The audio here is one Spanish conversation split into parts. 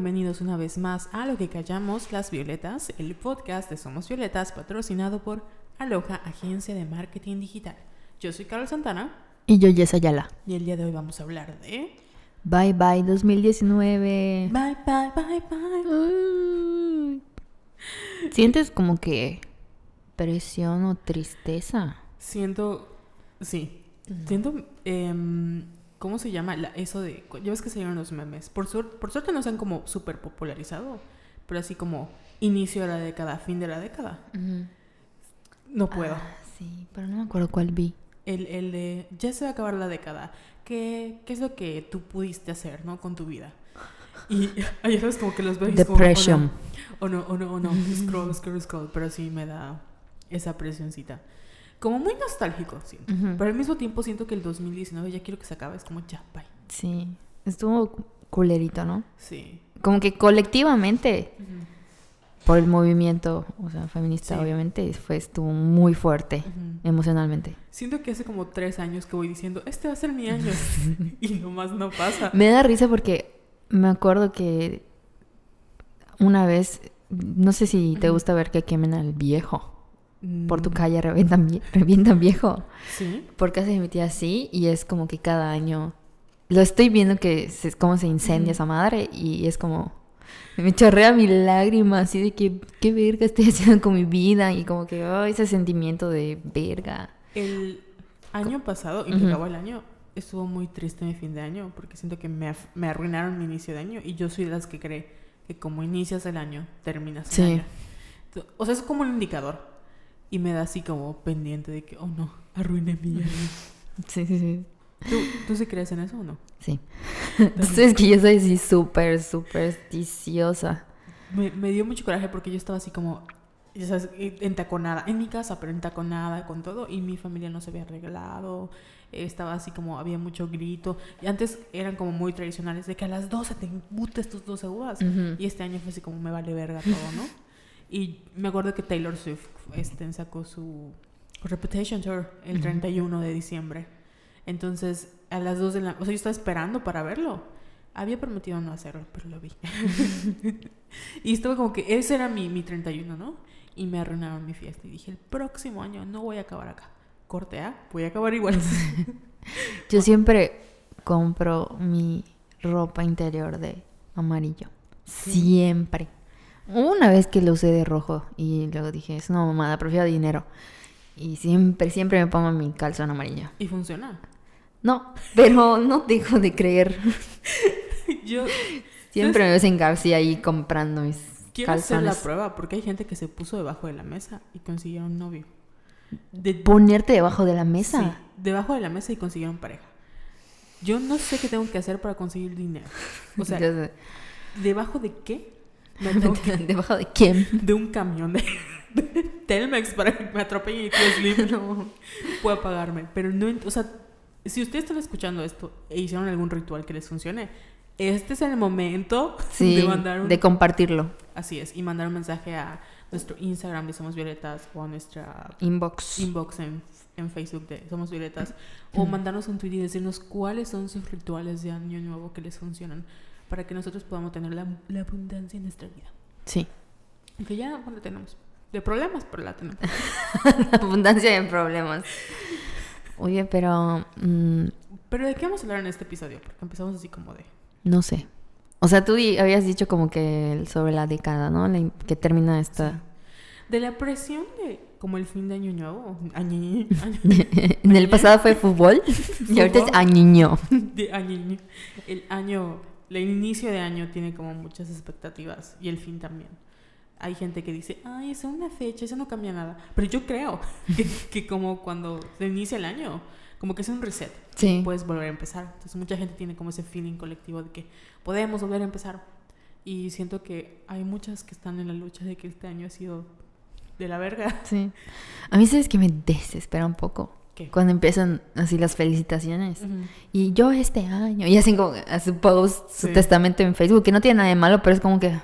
Bienvenidos una vez más a Lo que callamos las violetas, el podcast de Somos Violetas patrocinado por Aloha, agencia de marketing digital. Yo soy Carol Santana Y yo, Jess Ayala. y el día de hoy vamos a hablar de... Bye bye 2019. Bye, bye, bye, bye. ¿Sientes como que presión o tristeza? Siento... Sí. Siento... em, ¿Cómo se llama? La- eso de... Ya ves que salieron los memes. Por, suer- por suerte no se han como súper popularizado. Pero así como inicio de la década, fin de la década. No puedo. Ah, sí, pero no me acuerdo cuál vi. El, el de ya se va a acabar la década. ¿Qué, qué es lo que tú pudiste hacer, no? Con tu vida. Y ayer sabes como que los veo es como, Depression. O no, o no, o no, o no. Scroll, scroll, scroll. Pero sí me da esa presioncita. Como muy nostálgico, siento. Pero al mismo tiempo siento que el 2019 ya quiero que se acabe. Es como ya, bye. Sí, estuvo culerito, ¿no? Sí. Como que colectivamente, por el movimiento, o sea, feminista, Sí. obviamente, fue, estuvo muy fuerte emocionalmente. Siento que hace como tres años que voy diciendo, este va a ser mi año. y nomás no pasa. Me da risa porque me acuerdo que una vez, no sé si te gusta ver que quemen al viejo. Por tu Mm, calle revientan, vie- revientan viejo. Sí. Por casa de mi tía sí, y es como que cada año lo estoy viendo que es como se incendia Ujú. esa madre y es como me chorrea mi lágrima así de que qué verga estoy haciendo con mi vida y como que oh, ese sentimiento de verga. El año pasado, y que acabó el año, estuvo muy triste mi fin de año porque siento que me, me arruinaron mi inicio de año y yo soy de las que cree que como inicias el año, terminas el Sí. año. O sea, es como un indicador y me da así como pendiente de que, oh no, arruiné mi año. Sí, sí, sí. ¿Tú, ¿Tú sí crees en eso o no? Sí. Entonces que yo soy así súper supersticiosa. Me, me dio mucho coraje porque yo estaba así como, ya sabes, entaconada, en mi casa, pero entaconada con todo, y mi familia no se había arreglado, estaba así como, había mucho grito, y antes eran como muy tradicionales, de que a las 12 te embutes tus 12 uvas, Ujú. y este año fue así como, me vale verga todo, ¿no? Y me acuerdo que Taylor Swift este, sacó su Reputation Tour el Ujú. 31 de diciembre. Entonces, a las 2 de la... O sea, yo estaba esperando para verlo. Había prometido no hacerlo, pero lo vi. y estaba como que ese era mi, mi 31, ¿no? Y me arruinaron mi fiesta. Y dije, el próximo año no voy a acabar acá. Corte A, voy a acabar igual. Yo siempre compro mi ropa interior de amarillo. Sí. Siempre. Una vez que lo usé de rojo y luego dije, es una mamada, prefiero dinero. Y siempre, siempre me pongo mi calzón amarillo. y funciona. No, pero no dejo de creer. Yo Siempre me ves en García ahí comprando mis quiero hacer la calzones. prueba porque hay gente que se puso debajo de la mesa y consiguieron novio. De, Ponerte debajo de la mesa. Sí, debajo de la mesa y consiguieron pareja. Yo no sé qué tengo que hacer para conseguir dinero. O sea. ¿debajo de qué? Me tengo que- ¿Debajo de quién? de un camión de, de Telmex para que me atropellen y que No. pueda pagarme. Pero no, o sea, si ustedes están escuchando esto e hicieron algún ritual que les funcione, este es el momento Sí, de mandar un... de compartirlo. Así es, y mandar un mensaje a nuestro Instagram de Somos Violetas o a nuestra Inbox. inbox en, en Facebook de Somos Violetas o mandarnos un tweet y decirnos cuáles son sus rituales de año nuevo que les funcionan para que nosotros podamos tener la, la abundancia en nuestra vida. Sí. Que ya no la tenemos. De problemas, pero la tenemos. Abundancia de problemas. Oye, pero mm, Pero ¿de qué vamos a hablar en este episodio? Porque empezamos así como de... no sé. O sea, tú habías dicho como que sobre la década, ¿no? La que termina esta. De la presión de como el fin de año nuevo. Añi- en el pasado fue fútbol y ahorita es añiño. de añi- El año... El inicio de año tiene como muchas expectativas y el fin también. Hay gente que dice, ay, es una fecha, eso no cambia nada. Pero yo creo que, que como cuando se inicia el año, como que es un reset. Sí. puedes volver a empezar. Entonces mucha gente tiene como ese feeling colectivo de que podemos volver a empezar. Y siento que hay muchas que están en la lucha de que este año ha sido de la verga. Sí. A mí sabes que me desespera un poco. ¿Qué? Cuando empiezan así las felicitaciones. Y yo este año. Y hacen como a su post, su Sí. testamento en Facebook, que no tiene nada de malo, pero es como que.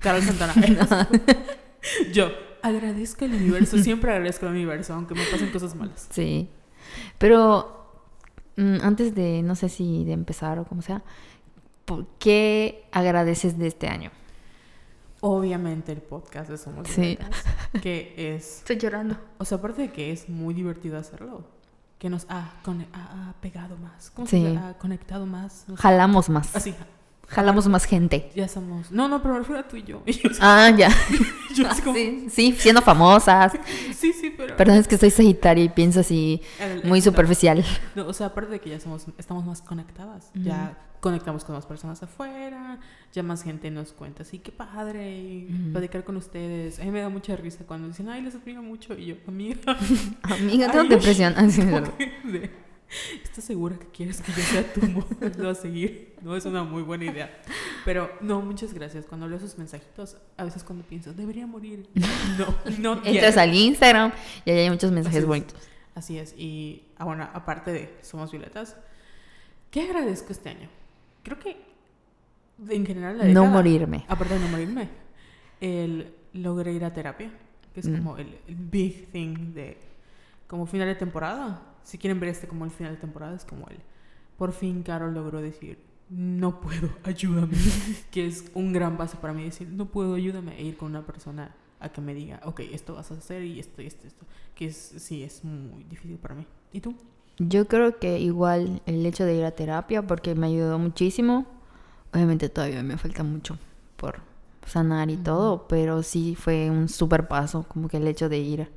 Carol Santana. Yo agradezco al universo, siempre agradezco al universo, aunque me pasen cosas malas. Sí. Pero mm, antes de, no sé si de empezar o como sea, ¿por ¿qué agradeces de este año? Obviamente el podcast de Somos Sí. Violetas, que es, Estoy llorando. o sea, aparte de que es muy divertido hacerlo, que nos ha, cone- ha- ha pegado más, ¿cómo Sí. se? Ha conectado más. no sé. Jalamos más. Así, Jalamos más gente. ya somos, no, no, pero me refiero a tú y yo. Ah, ya. yo así como, Sí, sí, siendo famosas. sí, sí, pero... Perdón, es que soy sagitaria y pienso así El- muy superficial. No, o sea, aparte de que ya somos, estamos más conectadas, ya conectamos con más personas afuera, ya más gente nos cuenta, así que padre, y platicar con ustedes. A mí me da mucha risa cuando dicen, ay, les admiro mucho, y yo, amiga, Amiga, tengo Ay, depresión. Ah, es ¿cómo verdad. que de- ¿estás segura que quieres que yo sea tu modelo a seguir? No es una muy buena idea. Pero no, muchas gracias. Cuando leo sus mensajitos, a veces cuando pienso, debería morir. No, no Entras al Instagram y ahí hay muchos mensajes Así es. bonitos. Así es. Y ah, bueno, aparte de Somos Violetas, ¿qué agradezco este año? Creo que en general la No morirme. Aparte de no morirme, el logré ir a terapia, que es Mm. como el, el big thing de como final de temporada. Si quieren ver este como el final de temporada, es como el por fin Carol logró decir no puedo, ayúdame, que es un gran paso para mí decir no puedo, ayúdame e ir con una persona a que me diga, ok, esto vas a hacer y esto y esto, esto, que es sí es muy difícil para mí. ¿Y tú? Yo creo que igual el hecho de ir a terapia porque me ayudó muchísimo. Obviamente todavía me falta mucho por sanar y todo, pero sí fue un super paso, como que el hecho de ir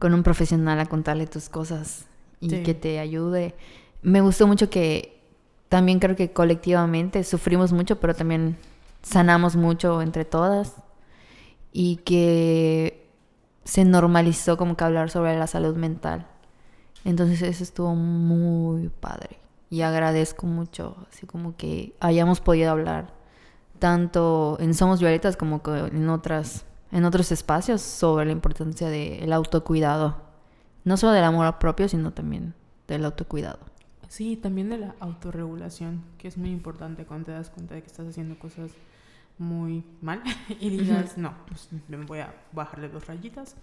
con un profesional a contarle tus cosas y Sí. que te ayude. Me gustó mucho que también creo que colectivamente sufrimos mucho, pero también sanamos mucho entre todas y que se normalizó como que hablar sobre la salud mental. Entonces eso estuvo muy padre y agradezco mucho, así como que hayamos podido hablar tanto en Somos Violetas como que en otras en otros espacios sobre la importancia del autocuidado, no solo del amor propio, sino también del autocuidado. Sí, también de la autorregulación, que es muy importante cuando te das cuenta de que estás haciendo cosas muy mal y digas, no, pues me voy a bajarle dos rayitas.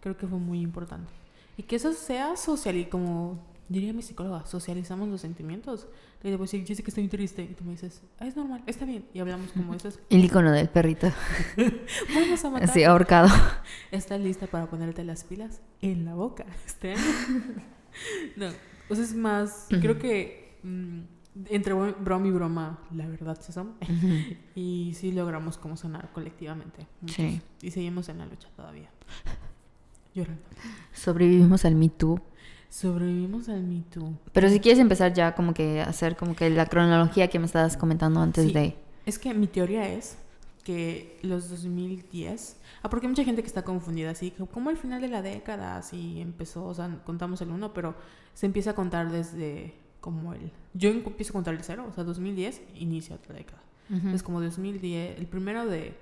Creo que fue muy importante. Y que eso sea social y como diría mi psicóloga, socializamos los sentimientos. Le digo, decir, yo sé que estoy triste y tú me dices, ah, es normal, está bien. Y hablamos como eso. El icono del perrito, Vamos a matar. así ahorcado. ¿Estás lista para ponerte las pilas en la boca este no, o sea, es más, creo que mm, entre bro- broma y broma, la verdad se son. y sí logramos como sanar colectivamente. muchos. Sí. Y seguimos en la lucha todavía. Llorando. Sobrevivimos al Me Too. Sobrevivimos al Me Too. Pero si quieres empezar ya como que hacer como que la cronología que me estabas comentando antes Sí. de... Es que mi teoría es que los 2010, ah, porque hay mucha gente que está confundida, así que como el final de la década, así empezó, o sea, contamos el 1, pero se empieza a contar desde como el, yo empiezo a contar el 0, o sea, 2010 inicia otra década. Es como 2010, el primero de,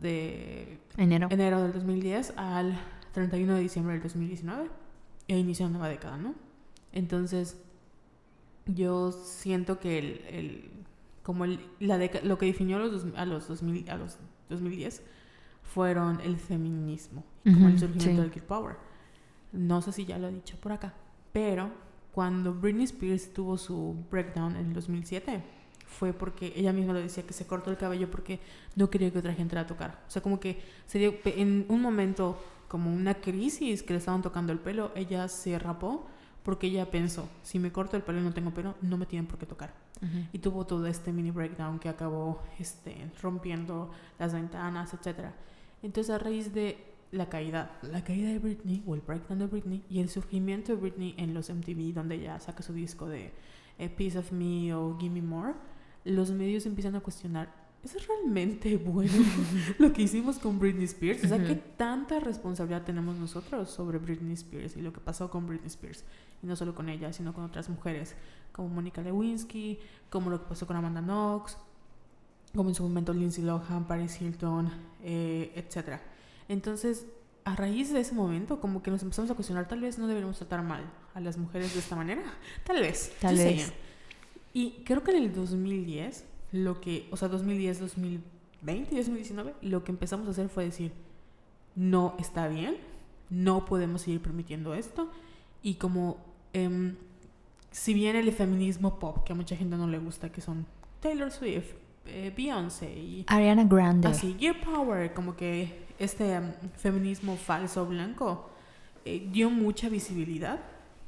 de Enero. enero del 2010 al 31 de diciembre del 2019 e inicia una nueva década, ¿no? Entonces, yo siento que el, el- como el, la década, lo que definió a los, dos- a los 2000, a los 2010 fueron el feminismo, como el surgimiento sí. del Kid Power. No sé si ya lo he dicho por acá, pero cuando Britney Spears tuvo su breakdown en el 2007 fue porque ella misma lo decía que se cortó el cabello porque no quería que otra gente la tocara. O sea, como que se dio en un momento como una crisis que le estaban tocando el pelo, ella se rapó porque ella pensó, si me corto el pelo y no tengo pelo, no me tienen por qué tocar. Y tuvo todo este mini breakdown que acabó este, rompiendo las ventanas, etc. Entonces, a raíz de la caída, la caída de Britney, o el breakdown de Britney, y el surgimiento de Britney en los MTV, donde ella saca su disco de eh, Piece of Me o Gimme More, los medios empiezan a cuestionar, ¿es realmente bueno lo que hicimos con Britney Spears? O sea, ¿qué tanta responsabilidad tenemos nosotros sobre Britney Spears y lo que pasó con Britney Spears? Y no solo con ella, sino con otras mujeres, como Mónica Lewinsky, como lo que pasó con Amanda Knox, como en su momento Lindsay Lohan, Paris Hilton, eh, etc. Entonces, a raíz de ese momento, como que nos empezamos a cuestionar, tal vez no deberíamos tratar mal a las mujeres de esta manera. Tal vez. Tal vez. Y creo que en el 2010, lo que, o sea, 2010, 2020 y 2019, lo que empezamos a hacer fue decir, no está bien, no podemos seguir permitiendo esto. Y como, em, si bien el feminismo pop, que a mucha gente no le gusta, que son Taylor Swift, eh, Beyoncé y Ariana Grande. así, Gear Power, como que este um, feminismo falso blanco eh, dio mucha visibilidad.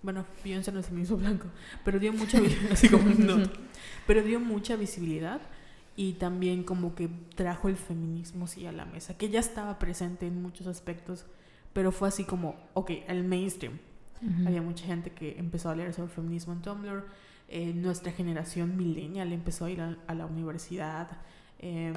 Bueno, Beyoncé no es feminismo blanco, pero dio mucha visibilidad, así como no, pero dio mucha visibilidad y también como que trajo el feminismo sí a la mesa, que ya estaba presente en muchos aspectos, pero fue así como, ok, el mainstream. Había mucha gente que empezó a leer sobre feminismo en Tumblr. eh, nuestra generación millennial empezó a ir a, a la universidad. eh,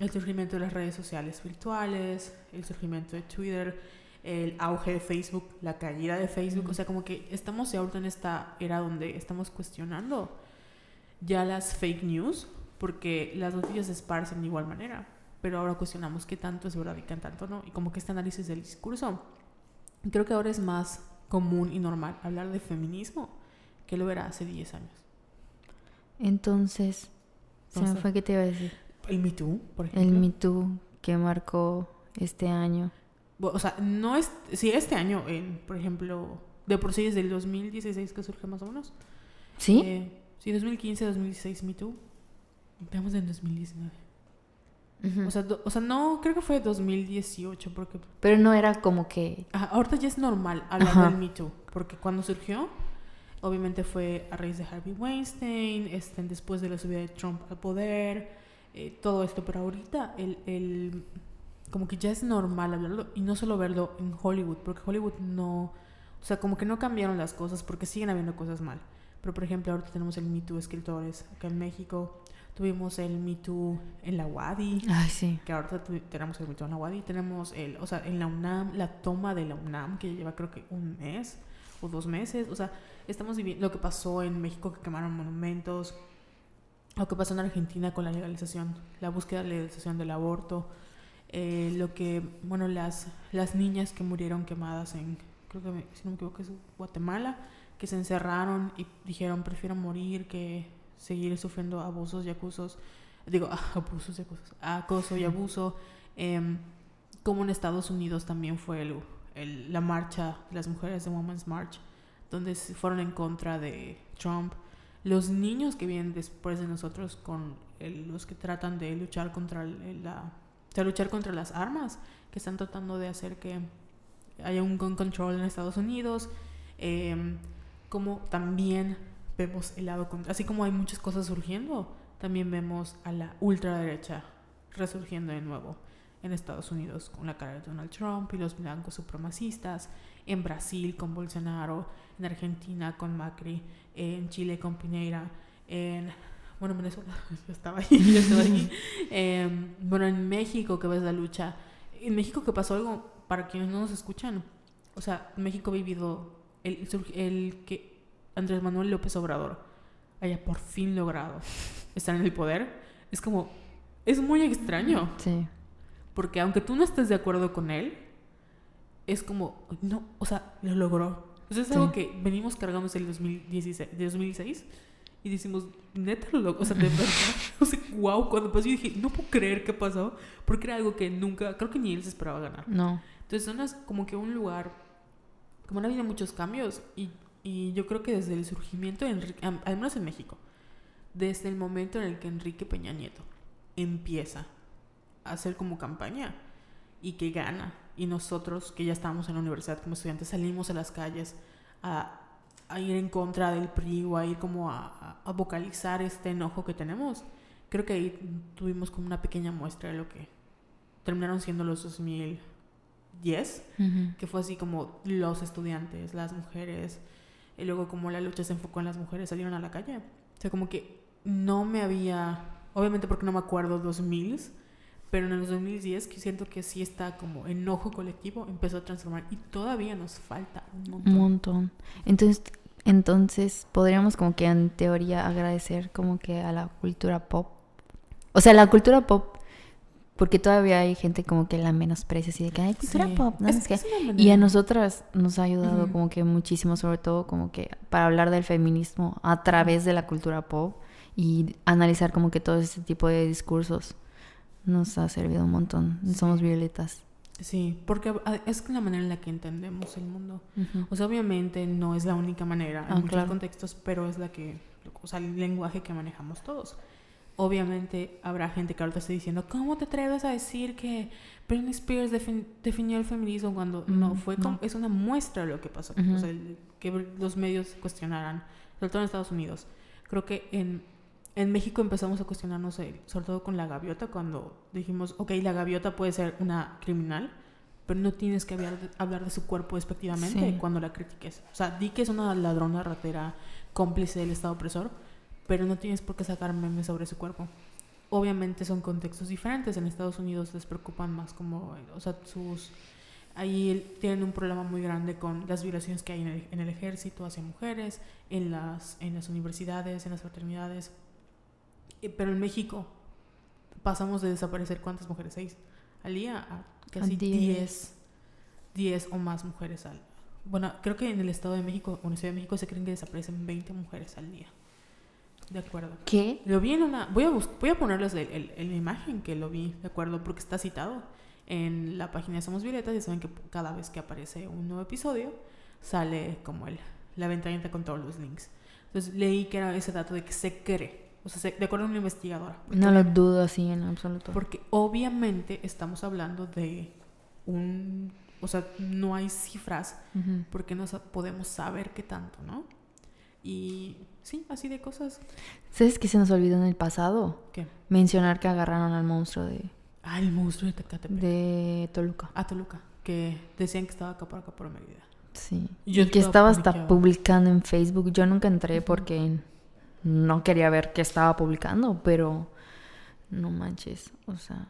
el surgimiento de las redes sociales virtuales, el surgimiento de Twitter, el auge de Facebook, la caída de Facebook. Ujú. O sea, como que estamos ahorita en esta era donde estamos cuestionando ya las fake news, porque las noticias se esparcen de igual manera. Pero ahora cuestionamos qué tanto es verdad y qué tanto no. Y como que este análisis del discurso. Creo que ahora es más común y normal hablar de feminismo que lo era hace 10 años. Entonces, se me fue que te iba a decir. El Me Too, por El ejemplo. Me Too que marcó este año. O sea, no es. Sí, este año, en, por ejemplo, de por sí desde el 2016 que surge más o menos. ¿Sí? Eh, sí, 2015, 2016 Me Too. Estamos en 2019. Ujú. O sea, do- o sea, no, creo que fue 2018, porque Pero no era como que... Ajá, ahorita ya es normal hablar Ajá. del Me Too, porque cuando surgió, obviamente fue a raíz de Harvey Weinstein, este, después de la subida de Trump al poder, eh, todo esto, pero ahorita el, el- como que ya es normal hablarlo y no solo verlo en Hollywood, porque Hollywood no, o sea, como que no cambiaron las cosas porque siguen habiendo cosas mal. Pero por ejemplo, ahorita tenemos el Me Too escritores acá en México, tuvimos el Me Too en la WADI, Ay, sí. que ahorita tenemos el mito en la UADI, tenemos el, o sea, en la UNAM, la toma de la UNAM, que lleva creo que un mes o dos meses, o sea, estamos viviendo lo que pasó en México, que quemaron monumentos, lo que pasó en Argentina con la legalización, la búsqueda de la legalización del aborto, eh, lo que, bueno, las, las niñas que murieron quemadas en, creo que, si no me equivoco, es Guatemala, que se encerraron y dijeron, prefiero morir que seguir sufriendo abusos y acusos digo, abusos y acosos, acoso y abuso, em, como en Estados Unidos también fue el, el- la marcha de las mujeres de Women's March, donde se fueron en contra de Trump. Los niños que vienen después de nosotros con el- los que tratan de luchar contra la, luchar contra las armas, que están tratando de hacer que haya un gun control en Estados Unidos, em, como también vemos el lado, así como hay muchas cosas surgiendo, también vemos a la ultraderecha resurgiendo de nuevo en Estados Unidos con la cara de Donald Trump y los blancos supremacistas, en Brasil con Bolsonaro, en Argentina con Macri, en Chile con Piñera, en bueno, en Venezuela yo estaba ahí, yo estaba ahí. Em, bueno, en México que ves la lucha, en México que pasó algo para quienes no nos escuchan, o sea, México ha vivido el, el que Andrés Manuel López Obrador haya por fin logrado estar en el poder, es como, es muy extraño, Sí. porque aunque tú no estés de acuerdo con él, es como, no, o sea, lo logró. O sea, es Sí. algo que venimos cargando desde el 2016, de 2016 y decimos, neta lo logró, o sea, de verdad, o sea, wow, cuando pasó yo dije, no puedo creer que pasó, porque era algo que nunca, creo que ni él se esperaba ganar. No. Entonces, son las- como que un lugar, como ha habido muchos cambios y, y yo creo que desde el surgimiento, de Enrique, al menos en México, desde el momento en el que Enrique Peña Nieto empieza a hacer como campaña y que gana, y nosotros que ya estábamos en la universidad como estudiantes salimos a las calles a, a ir en contra del PRI o a ir como a, a- vocalizar este enojo que tenemos, creo que ahí tuvimos como una pequeña muestra de lo que terminaron siendo los 2010 Ujú. que fue así como los estudiantes, las mujeres, y luego como la lucha se enfocó en las mujeres, salieron a la calle. O sea, como que no me había, obviamente porque no me acuerdo 2000, pero en los 2010 que siento que sí está como enojo colectivo, empezó a transformar y todavía nos falta un montón. Un montón. Entonces, entonces podríamos como que en teoría agradecer como que a la cultura pop. O sea, la cultura pop, porque todavía hay gente como que la menosprecia así de que hay cultura Sí. pop, ¿no? Es Es que Y a nosotras nos ha ayudado como que muchísimo, sobre todo como que para hablar del feminismo a través de la cultura pop y analizar como que todo ese tipo de discursos nos ha servido un montón. Sí. Somos violetas. Sí, porque es la manera en la que entendemos el mundo. O sea, obviamente no es la única manera en Ah, muchos claro. contextos, pero es la que, o sea, el lenguaje que manejamos todos. obviamente habrá gente que ahorita esté diciendo, ¿cómo te atreves a decir que Britney Spears defin- definió el feminismo cuando no Mm, fue como, es una muestra de lo que pasó, o sea, el- que los medios cuestionaran, sobre todo en Estados Unidos. Creo que en, en México empezamos a cuestionarnos, sobre todo con la gaviota, cuando dijimos, ok, la gaviota puede ser una criminal, pero no tienes que hablar de, hablar de su cuerpo despectivamente Sí. cuando la critiques. O sea, di que es una ladrona ratera cómplice del Estado opresor, pero no tienes por qué sacar memes sobre su cuerpo. Obviamente son contextos diferentes. En Estados Unidos les preocupan más como, o sea, sus... Ahí tienen un problema muy grande con las violaciones que hay en el, en el ejército hacia mujeres, en las, en las universidades, en las fraternidades. Eh, Pero en México pasamos de desaparecer cuántas mujeres, seis al día, a casi diez. diez, diez o más mujeres al Bueno, creo que en el Estado de México o en Ciudad de México se creen que desaparecen 20 mujeres al día. De acuerdo. ¿Qué? Lo vi en una. Voy a, bus- voy a ponerles el, el- el- imagen que lo vi, ¿de acuerdo? Porque está citado en la página de Somos Violetas. Ya saben que cada vez que aparece un nuevo episodio, sale como el, la ventanita con todos los links. Entonces leí que era ese dato de que se cree. O sea, se- de acuerdo a una investigadora. No lo dudo así en absoluto. Porque obviamente estamos hablando de un. O sea, no hay cifras porque no podemos saber qué tanto, ¿no? Y sí, así de cosas. ¿Sabes qué se nos olvidó en el pasado? ¿Qué? Mencionar que agarraron al monstruo de, Ah, el monstruo de Tecatepec. de Toluca. A Toluca, que decían que estaba acá por acá por Mérida. Sí. Yo y que estaba estaba hasta publicando en Facebook. Yo nunca entré porque no quería ver qué estaba publicando, pero no manches. O sea,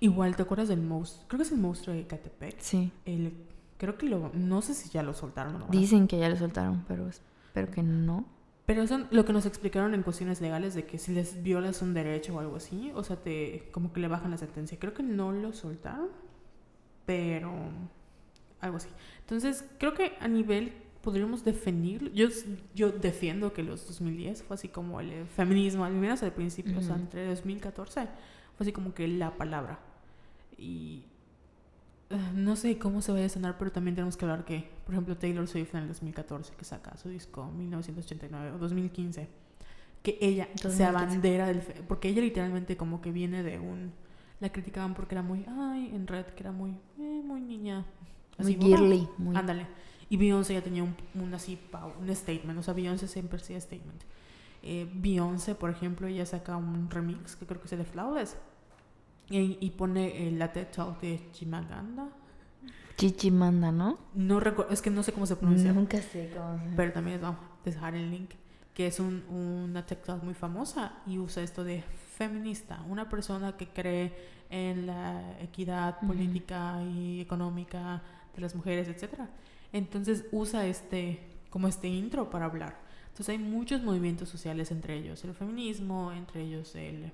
Igual, ¿te acuerdas del monstruo? Creo que es el monstruo de Catepec. sí. El, creo que lo... No sé si ya lo soltaron o no. Dicen que ya lo soltaron, pero espero que no. Pero eso lo que nos explicaron en cuestiones legales de que si les violas un derecho o algo así, o sea, te como que le bajan la sentencia. Creo que no lo soltaron, pero algo así. Entonces, creo que a nivel podríamos definir, yo, yo defiendo que los 2010 fue así como el eh, feminismo, al menos al principio, o sea, entre 2014, fue así como que la palabra. Y eh, no sé cómo se va a sonar, pero también tenemos que hablar que, por ejemplo, Taylor Swift en el 2014, que saca su disco 1989 o 2015, que ella se 2015. abandera del... Porque ella literalmente como que viene de un... La criticaban porque era muy... Ay, en red, que era muy... eh, muy niña. Muy guapa. girly. Muy... Ándale. Y Beyoncé ya tenía un, un así, un statement. O sea, Beyoncé siempre hacía statement. Eh, Beyoncé, por ejemplo, ella saca un remix que creo que es el de Flawless. Y, y pone el la TED Talk de Chimaganda. Chichi manda, ¿no? No recuerdo, es que no sé cómo se pronuncia. Nunca sé cómo se Pero también les vamos a dejar el link. Que es un, una TED Talk muy famosa y usa esto de feminista. Una persona que cree en la equidad política y económica de las mujeres, etcétera. Entonces usa este como este intro para hablar. Entonces hay muchos movimientos sociales entre ellos el feminismo, entre ellos el,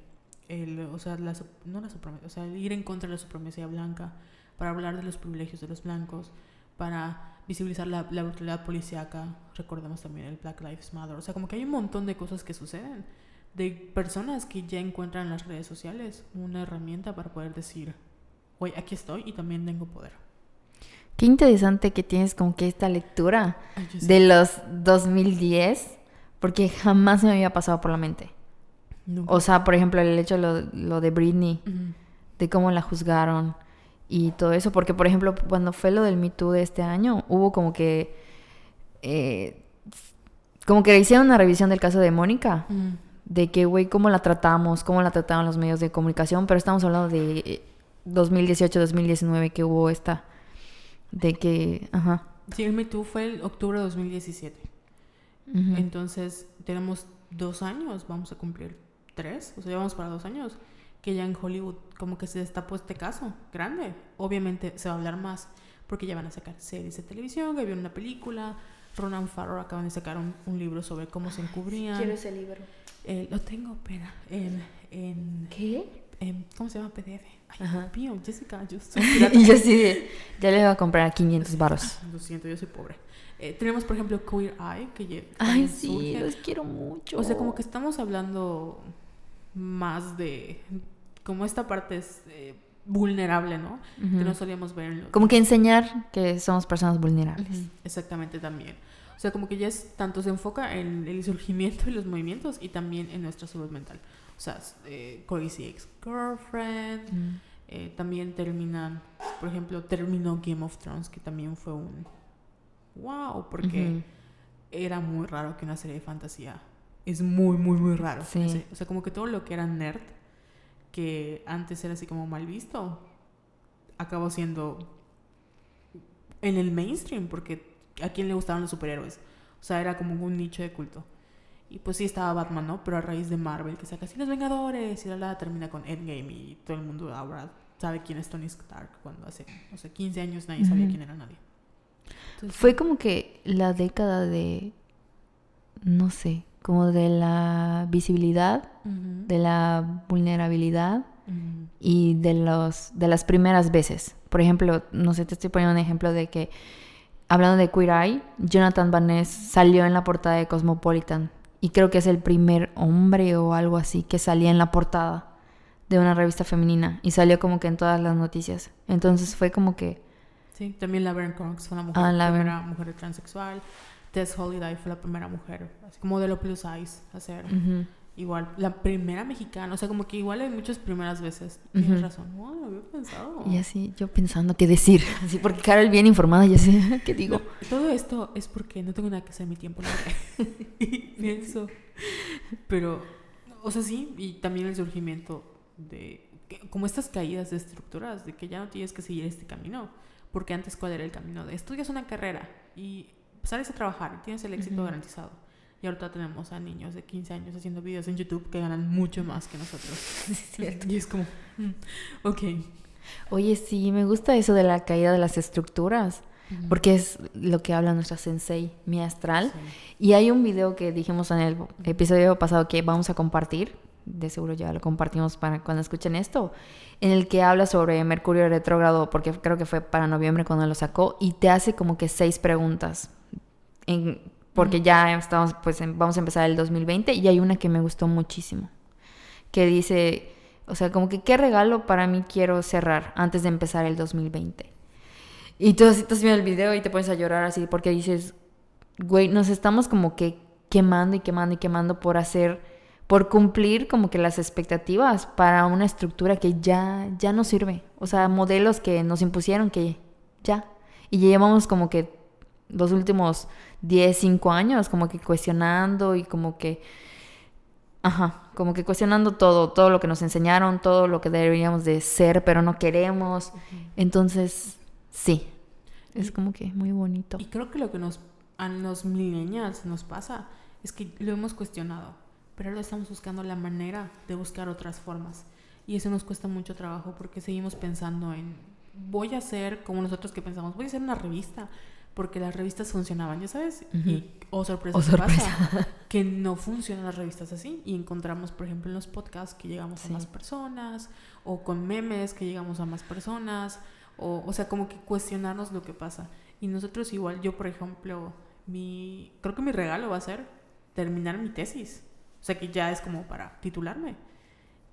el o sea, la, no o sea, ir en contra de la supremacía blanca, para hablar de los privilegios de los blancos, para visibilizar la, brutalidad policíaca, recordemos también el Black Lives Matter, o sea, como que hay un montón de cosas que suceden, de personas que ya encuentran en las redes sociales una herramienta para poder decir, oye, aquí estoy y también tengo poder. Qué interesante que tienes como que esta lectura Ay, de los 2010, porque jamás me había pasado por la mente. Nunca. O sea, por ejemplo, el hecho de lo, lo de Britney, de cómo la juzgaron y todo eso, porque por ejemplo, cuando fue lo del Me Too de este año, hubo como que... eh, como que hicieron una revisión del caso de Mónica, Ujú. de que, güey, cómo la tratamos, cómo la trataban los medios de comunicación, pero estamos hablando de eh, 2018, 2019 que hubo esta, de que, ajá. Sí, el Me Too fue el octubre de 2017. ujú. Entonces, tenemos dos años, vamos a cumplir tres, o sea, ya vamos para dos años, que ya en Hollywood como que se destapó este caso grande. Obviamente se va a hablar más, porque ya van a sacar series de televisión, que había una película, Ronan Farrow acaban de sacar un, un libro sobre cómo se encubrían. ese libro. Eh, lo tengo, espera, en, en, ¿Qué? en- ¿cómo se llama? PDF. Ay, Ajá. Mío, Jessica, yo soy pirata. y yo sí, ya le voy a comprar 500 varos. Lo siento, yo soy pobre. Eh, tenemos, por ejemplo, Queer Eye, que Ay, sí, surge. los quiero mucho. O sea, como que estamos hablando más de como esta parte es eh, vulnerable, ¿no? Que no solíamos ver en los... Como que enseñar que somos personas vulnerables. Exactamente también. O sea, como que ya es tanto se enfoca en el surgimiento y los movimientos y también en nuestra salud mental. O sea, eh, Crazy Ex-Girlfriend. Mm. Eh, también terminan, por ejemplo, terminó Game of Thrones, que también fue un wow, porque era muy raro que una serie de fantasía. Es muy, muy, muy raro. Sí. O sea, como que todo lo que era nerd, que antes era así como mal visto, acabó siendo en el mainstream, porque a quién le gustaban los superhéroes. O sea, era como un nicho de culto. Y pues sí estaba Batman, ¿no? Pero a raíz de Marvel, que saca así los Vengadores y la, la termina con Endgame y todo el mundo ahora sabe quién es Tony Stark cuando hace, no sé, 15 años nadie sabía quién era nadie. Entonces, Fue como que la década de, no sé, como de la visibilidad, de la vulnerabilidad y de los de las primeras veces. Por ejemplo, no sé, te estoy poniendo un ejemplo de que hablando de Queer Eye, Jonathan Van Ness salió en la portada de Cosmopolitan y creo que es el primer hombre o algo así que salía en la portada de una revista femenina y salió como que en todas las noticias. Entonces fue como que Sí, también Laverne Cox fue la mujer, Ah, Laverne. primera mujer transexual. Tess Holiday fue la primera mujer, así como de lo plus size, hacer ujú, igual, la primera mexicana, o sea, como que igual hay muchas primeras veces. Tienes razón, lo había pensado. y así yo pensando qué decir, así porque Carol bien informada y así, ¿qué digo? No, todo esto es porque no tengo nada que hacer mi tiempo libre. y pienso. Pero, o sea, sí, y también el surgimiento de. que- como estas caídas de estructuras, de que ya no tienes que seguir este camino. Porque antes, ¿cuál era el camino? De estudias una carrera y sales a trabajar y tienes el éxito garantizado. Y ahorita tenemos a niños de 15 años haciendo videos en YouTube que ganan mucho más que nosotros. Y es como, mm, ok. Oye, sí, me gusta eso de la caída de las estructuras, porque es lo que habla nuestra sensei, mi astral. Sí. Y hay un video que dijimos en el episodio pasado que vamos a compartir, de seguro ya lo compartimos para cuando escuchen esto, en el que habla sobre Mercurio retrógrado, porque creo que fue para noviembre cuando lo sacó, y te hace como que seis preguntas, en- porque ya estamos, pues en- vamos a empezar el 2020, y hay una que me gustó muchísimo, que dice, o sea, como que qué regalo para mí quiero cerrar antes de empezar el 2020. Y tú así estás viendo el video y te pones a llorar así porque dices, güey, nos estamos como que quemando y quemando y quemando por hacer, por cumplir como que las expectativas para una estructura que ya, ya no sirve. O sea, modelos que nos impusieron que ya. Y llevamos como que los últimos 10, 5 años como que cuestionando y como que, ajá, como que cuestionando todo, todo lo que nos enseñaron, todo lo que deberíamos de ser, pero no queremos. Entonces, sí, es como que muy bonito. Y creo que lo que nos, a los millennials nos pasa es que lo hemos cuestionado, pero ahora estamos buscando la manera de buscar otras formas. Y eso nos cuesta mucho trabajo porque seguimos pensando en, voy a hacer como nosotros que pensamos, voy a hacer una revista, porque las revistas funcionaban, ya sabes. Y, oh sorpresa, Oh, ¿qué sorpresa. pasa? que no funcionan las revistas así. Y encontramos, por ejemplo, en los podcasts que llegamos Sí. a más personas, o con memes que llegamos a más personas, o, o sea, como que cuestionarnos lo que pasa. Y nosotros igual, yo por ejemplo, mi, creo que mi regalo va a ser terminar mi tesis. O sea, que ya es como para titularme.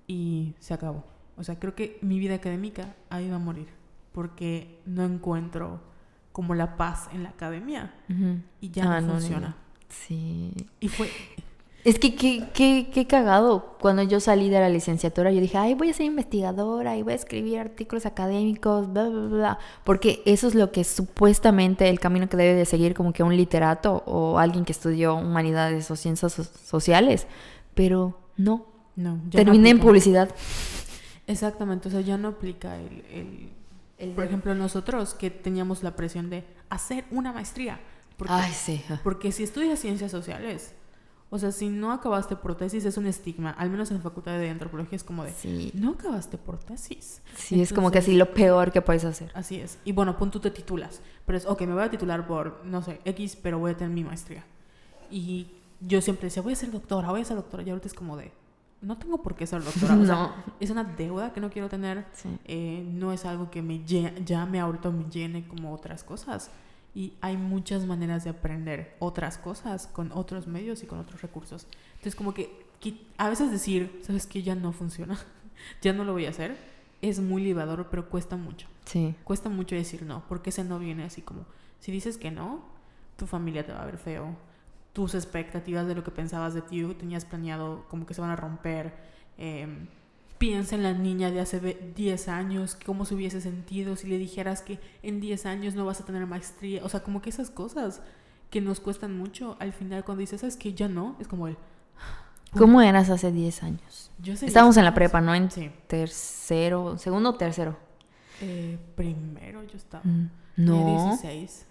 Y se acabó. O sea, creo que mi vida académica ahí va a morir. Porque no encuentro como la paz en la academia. Y ya Ah, no, funciona. Sí. Y fue, Es que qué, qué, qué cagado. Cuando yo salí de la licenciatura, yo dije, ay, voy a ser investigadora y voy a escribir artículos académicos, bla, bla, bla. Porque eso es lo que supuestamente el camino que debe de seguir como que un literato o alguien que estudió humanidades o ciencias so- sociales. Pero no. no, Terminé en publicidad. Exactamente, o sea, ya no aplica el, el- El por ejemplo, nosotros que teníamos la presión de hacer una maestría. Porque, Ay, sí. porque si estudias ciencias sociales, o sea, si no acabaste por tesis es un estigma, al menos en la facultad de antropología es como de, Sí. no acabaste por tesis. Sí, es como que así lo peor que puedes hacer. Así es. Y bueno, pon tú te titulas. Pero es, ok, me voy a titular por, no sé, X, pero voy a tener mi maestría. Y yo siempre decía, voy a ser doctora, voy a ser doctora. Y ahorita es como de, no tengo por qué ser doctora. O sea, No. es una deuda que no quiero tener. Sí. Eh, no es algo que me llame ahorita me llene como otras cosas. Y hay muchas maneras de aprender otras cosas con otros medios y con otros recursos. Entonces, como que, que a veces decir, ¿sabes qué? Ya no funciona, ya no lo voy a hacer, es muy libador, pero cuesta mucho. Sí. Cuesta mucho decir no, porque ese no viene así como, si dices que no, tu familia te va a ver feo, tus expectativas de lo que pensabas de ti, tenías planeado como que se van a romper, em, piensa en la niña de hace ve- 10 años, cómo se hubiese sentido si le dijeras que en 10 años no vas a tener maestría. O sea, como que esas cosas que nos cuestan mucho, al final cuando dices, ¿sabes que Ya no, es como el... ¿Cómo eras hace 10 años? Yo sé Estábamos 10 en la prepa, ¿no? En Sí. tercero, segundo o tercero. Eh, primero yo estaba. Mm, No. 16.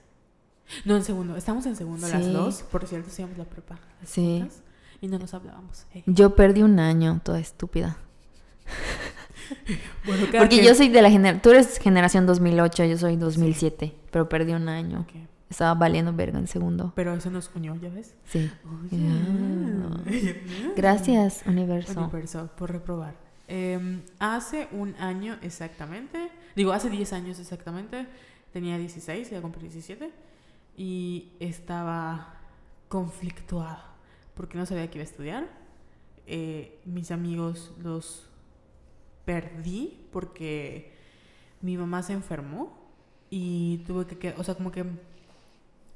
No, en segundo. Estamos en segundo las Sí. dos. Por cierto, hacíamos la prepa. las Sí. juntas, Y no nos hablábamos. Eh. Yo perdí un año, toda estúpida. Bueno, Porque yo soy de la generación... Tú eres generación 2008, yo soy 2007. Pero perdí un año. Estaba valiendo verga en segundo. Pero eso nos unió, ¿ya ves? Sí. Gracias, universo. Universo, por reprobar. Eh, hace un año exactamente, digo, hace 10 años exactamente, tenía 16, iba a cumplir 17, y estaba conflictuada porque no sabía que iba a estudiar. Eh, mis amigos los perdí porque mi mamá se enfermó y tuve que, o sea, como que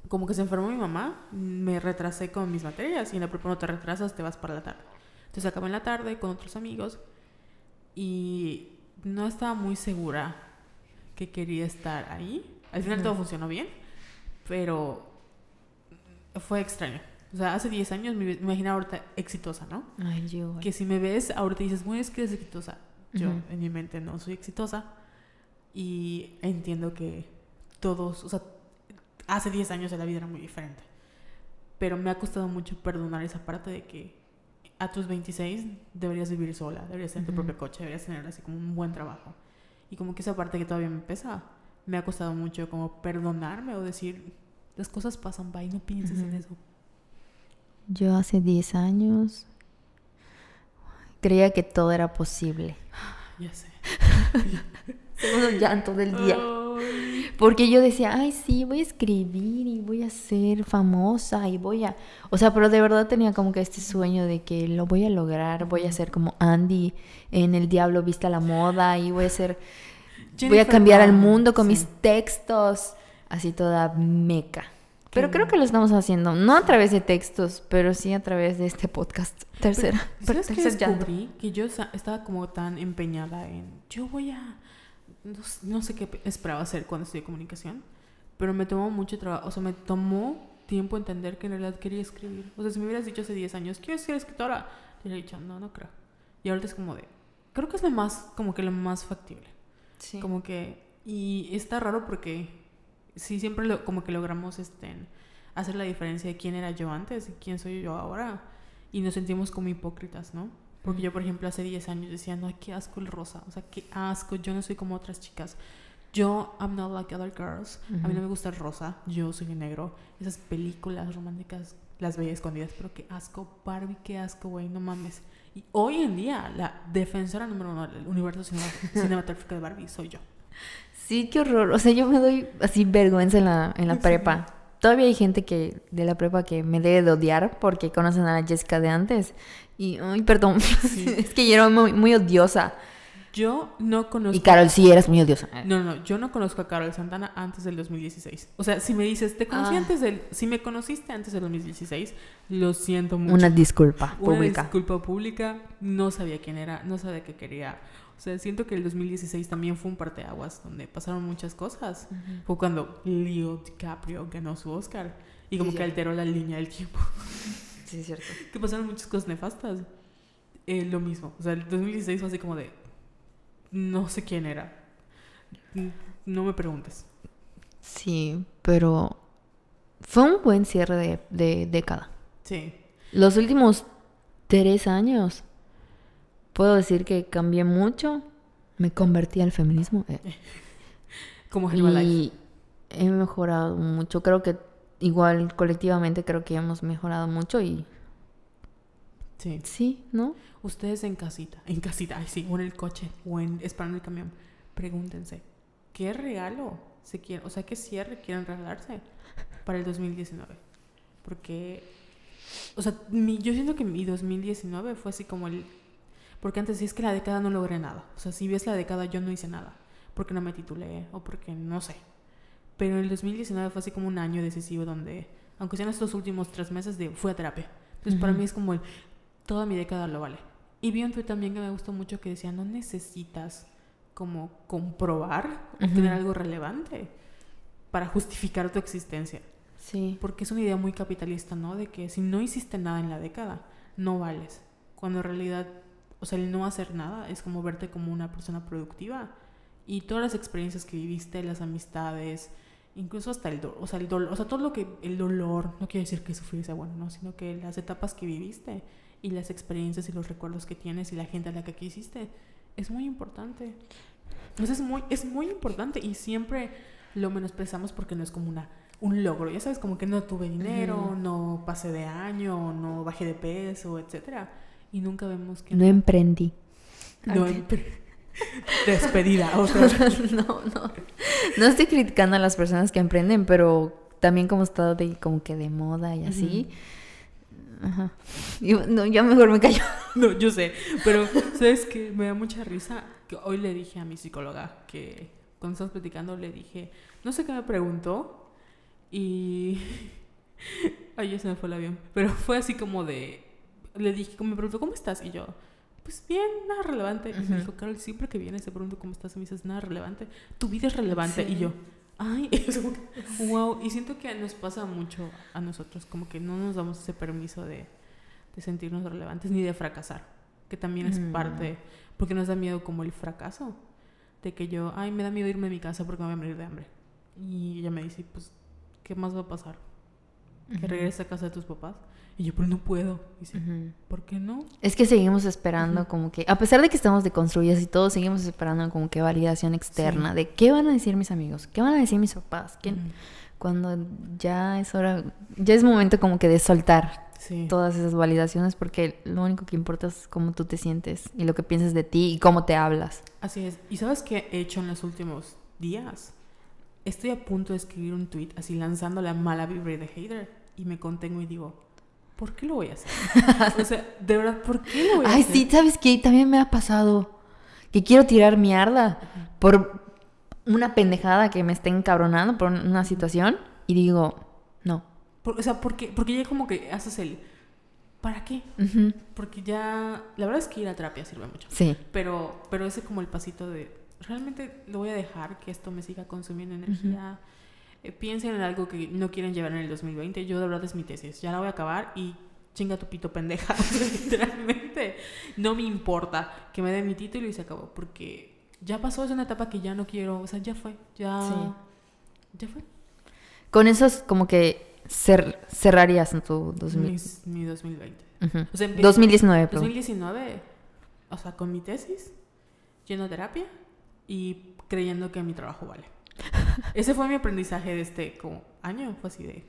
como que se enfermó mi mamá, me retrasé con mis materias y en la prepa no te retrasas, te vas para la tarde. Entonces acabé en la tarde con otros amigos y no estaba muy segura que quería estar ahí. Al final todo funcionó bien, pero fue extraño. O sea, hace 10 años me imaginaba ahorita exitosa, ¿no? Ay, yo. Que si me ves ahorita dices, bueno, es que eres exitosa. Yo Ujú. en mi mente no soy exitosa y entiendo que todos, o sea, hace 10 años la vida era muy diferente. Pero me ha costado mucho perdonar esa parte de que a tus 26 deberías vivir sola, deberías tener tu Ujú. propio coche, deberías tener así como un buen trabajo. Y como que esa parte que todavía me pesa, me ha costado mucho como perdonarme o decir, las cosas pasan, bye, no pienses en eso. Yo hace 10 años creía que todo era posible. Ya sé. Segundo llanto del día. Ay. Porque yo decía, ay, sí, voy a escribir y voy a ser famosa y voy a... O sea, pero de verdad tenía como que este sueño de que lo voy a lograr, voy a ser como Andy en El Diablo Vista la Moda y voy a ser... voy a Jennifer cambiar al Lawrence, mundo con sí. mis textos, así toda meca. Pero creo que lo estamos haciendo, no a través de textos, pero sí a través de este podcast. Tercera. ¿Sabes qué tercer llanto. descubrí? Que yo estaba como tan empeñada en... Yo voy a... No, no sé qué pe- esperaba hacer cuando estudié comunicación, pero me tomó mucho trabajo. O sea, me tomó tiempo entender que en realidad quería escribir. O sea, si me hubieras dicho hace 10 años, quiero ser escritora, te hubiera dicho, no, no creo. Y ahorita es como de... Creo que es lo más, como que lo más factible. Sí. Como que... Y está raro porque sí siempre lo, como que logramos este, hacer la diferencia de quién era yo antes y quién soy yo ahora. Y nos sentimos como hipócritas, ¿no? Porque yo, por ejemplo, hace 10 años decía, no, qué asco el rosa. O sea, qué asco, yo no soy como otras chicas. Yo, I'm not like other girls. A mí no me gusta el rosa, yo soy negro. Esas películas románticas las veía escondidas, pero qué asco, Barbie, qué asco, güey, no mames. Y hoy en día, la defensora número uno del universo cinema- cinematográfico de Barbie soy yo. Sí, qué horror. O sea, yo me doy así vergüenza en la, en la Sí. prepa. Todavía hay gente que de la prepa que me debe de odiar porque conocen a la Jessica de antes. Y, ay, perdón, Sí. es que yo era muy, muy odiosa. Yo no conozco. Y Carol, sí, eras muy odiosa. No, no, yo no conozco a Carol Santana antes del 2016. O sea, si me dices, te conocí Ah. antes del. Si me conociste antes del 2016, lo siento mucho. Una disculpa Una pública. disculpa pública. No sabía quién era, no sabía qué quería. O sea, siento que el 2016 también fue un parteaguas donde pasaron muchas cosas. Fue cuando Leo DiCaprio ganó su Oscar y como Sí, que alteró la línea del tiempo. Sí, es cierto. que pasaron muchas cosas nefastas. Eh, lo mismo. O sea, el 2016 fue así como de. No sé quién era. No me preguntes. Sí, pero fue un buen cierre de, de década. Sí. Los últimos tres años, puedo decir que cambié mucho. Me convertí al feminismo. eh. Como Herbalife. Y he mejorado mucho. Creo que igual colectivamente creo que hemos mejorado mucho y Sí. sí, ¿no? Ustedes en casita, en casita, ay sí, o en el coche, o en esperando el camión, pregúntense, ¿qué regalo se quieren, o sea, qué cierre quieren regalarse para el 2019? Porque, o sea, mi- yo siento que mi 2019 fue así como el, porque antes sí es que la década no logré nada, o sea, si ves la década yo no hice nada, porque no me titulé o porque no sé, pero el 2019 fue así como un año decisivo donde, aunque sean estos últimos tres meses, de, fui a terapia. Entonces para Ujú. mí es como el, toda mi década lo vale. Y vi un tweet también que me gustó mucho que decía, no necesitas como comprobar o tener algo relevante para justificar tu existencia. Sí. Porque es una idea muy capitalista, ¿no? De que si no hiciste nada en la década, no vales. Cuando en realidad, o sea, el no hacer nada es como verte como una persona productiva. Y todas las experiencias que viviste, las amistades, incluso hasta el dolor, o sea, el dolor, o sea, todo lo que, el dolor, no quiero decir que sufrir sea bueno, no, sino que las etapas que viviste y las experiencias y los recuerdos que tienes y la gente a la que quisiste, es muy importante. Entonces es muy, es muy importante y siempre lo menospreciamos porque no es como una un logro. Ya sabes, como que no tuve dinero, no pasé de año, no bajé de peso, etcétera. Y nunca vemos que... No emprendí. No emprendí. Despedida, otra vez. no, no. No estoy criticando a las personas que emprenden, pero también como está de, como que de moda y así. Ajá. Yo, no, ya mejor me callo. No, yo sé. Pero, ¿sabes qué? Me da mucha risa que hoy le dije a mi psicóloga que cuando estábamos platicando le dije, no sé qué me preguntó, y. Ay, ya se me fue el avión. Pero fue así como de. Le dije, me preguntó, ¿cómo estás? Y yo, pues bien, nada relevante. Y me dijo, Carol, siempre que vienes te pregunto cómo estás y me dices, nada relevante. Tu vida es relevante. Y yo, ay, es como wow. Y siento que nos pasa mucho a nosotros, como que no nos damos ese permiso de, de sentirnos relevantes ni de fracasar, que también es parte, porque nos da miedo como el fracaso. De que yo, ay, me da miedo irme a mi casa porque me voy a morir de hambre. Y ella me dice, pues ¿qué más va a pasar? Que regreses a casa de tus papás. Y yo, pero no puedo. Y dice, ¿por qué no? Es que seguimos esperando como que, a pesar de que estamos deconstruidas y todo, seguimos esperando como que validación externa de qué van a decir mis amigos, qué van a decir mis papás, cuando ya es hora, ya es momento como que de soltar todas esas validaciones porque lo único que importa es cómo tú te sientes y lo que piensas de ti y cómo te hablas. Así es. ¿Y sabes qué he hecho en los últimos días? estoy a punto de escribir un tweet así lanzando la mala vibra de hater y me contengo y digo, ¿por qué lo voy a hacer? o sea, de verdad, ¿por qué lo voy a hacer? Ay, sí, ¿sabes qué? También me ha pasado que quiero tirar mierda por una pendejada que me esté encabronando por una situación y digo, no. o sea, porque, porque ya como que haces el... ¿Para qué? Porque ya... La verdad es que ir a terapia sirve mucho. Sí. Pero, pero ese como el pasito de realmente lo voy a dejar que esto me siga consumiendo energía. Eh, piensen en algo que no quieren llevar en el 2020. Yo de verdad es mi tesis. Ya la voy a acabar y chinga tu pito pendeja. literalmente. No me importa que me dé mi título y se acabó. Porque ya pasó, es una etapa que ya no quiero. O sea, ya fue. Ya, ya fue. Con eso es como que cerrarías en tu 2000... mi 2020. o sea, 2019. 2019. O sea, con mi tesis, lleno de terapia y creyendo que mi trabajo vale. Ese fue mi aprendizaje de este como año, fue así de,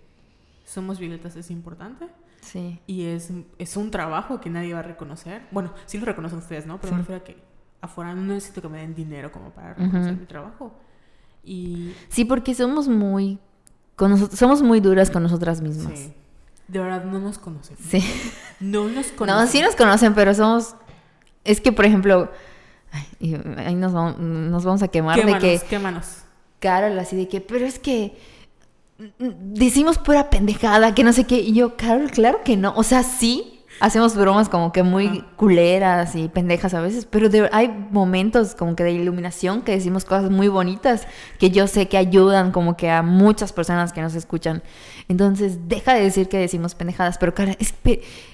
somos violetas, es importante. Sí. Y es, es un trabajo que nadie va a reconocer. Bueno, sí lo reconocen ustedes, ¿no? Pero me refiero a que afuera no necesito que me den dinero como para reconocer mi trabajo. Y... Sí, porque somos muy... Con somos muy duras con nosotras mismas. Sí. De verdad, no nos conocen. Sí. No nos conocen. No, sí nos conocen, pero somos... Es que, por ejemplo, ahí nos vamos, nos vamos a quemar de que... Quémanos. Carol, así de que, pero es que decimos pura pendejada, que no sé qué. Y yo, Carol, claro que no. O sea, sí, hacemos bromas como que muy culeras y pendejas a veces, pero hay momentos como que de iluminación que decimos cosas muy bonitas que yo sé que ayudan como que a muchas personas que nos escuchan. Entonces, deja de decir que decimos pendejadas, pero cada,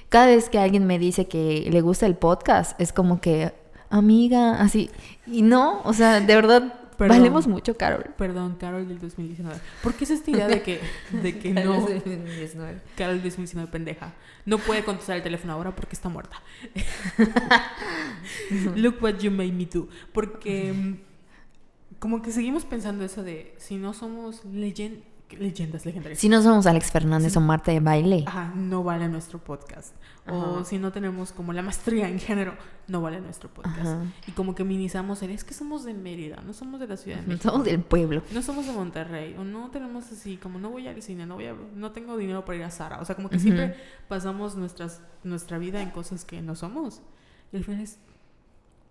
cada vez que alguien me dice que le gusta el podcast, es como que amiga, así. Y no, o sea, de verdad valemos mucho, Carol. Perdón, Carol del 2019. ¿Por qué es esta idea de que, de que no? Carol del 2019. Carol del 2019, pendeja. No puede contestar el teléfono ahora porque está muerta. Look what you made me do. Porque como que seguimos pensando eso de si no somos leyendas leyendas legendarias. Si no somos Alex Fernández o Marta de baile. Ajá, no vale nuestro podcast. O si no tenemos como la maestría en género, no vale nuestro podcast. Y como que minimizamos el, es que somos de Mérida, no somos de la Ciudad de México. Somos del pueblo. No somos de Monterrey. O no tenemos así, como no voy al cine, no voy a, no tengo dinero para ir a Sara. O sea, como que siempre pasamos nuestras, nuestra vida en cosas que no somos. Y al final es,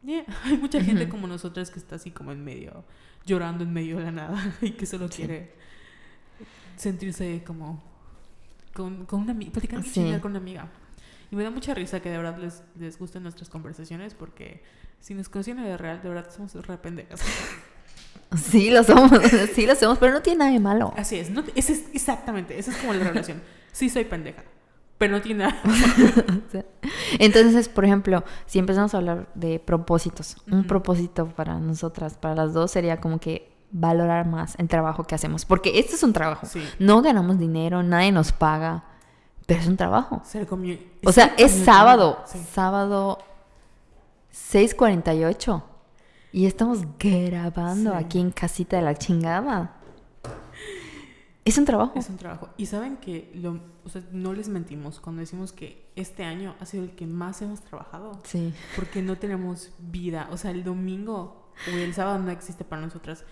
hay mucha gente como nosotras que está así como en medio, llorando en medio de la nada y que solo quiere sentirse como con, con una amiga, platicando con una amiga. Y me da mucha risa que de verdad les, les gusten nuestras conversaciones porque si nos conocen de real, de verdad somos re pendejas. Sí, lo somos, sí lo somos, pero no tiene nada de malo. Así es, no, ese es exactamente, esa es como la relación. Sí soy pendeja, pero no tiene nada. Entonces, por ejemplo, si empezamos a hablar de propósitos, un propósito para nosotras, para las dos, sería como que valorar más el trabajo que hacemos. Porque este es un trabajo. Sí. No ganamos dinero, nadie nos paga, pero es un trabajo. Ser O sea, es sábado, sí. sábado 6:48 y estamos grabando Sí. aquí en casita de la chingada. Es un trabajo. Es un trabajo. Y saben que lo, o sea, no les mentimos cuando decimos que este año ha sido el que más hemos trabajado. Sí. Porque no tenemos vida. O sea, el domingo o el sábado no existe para nosotras.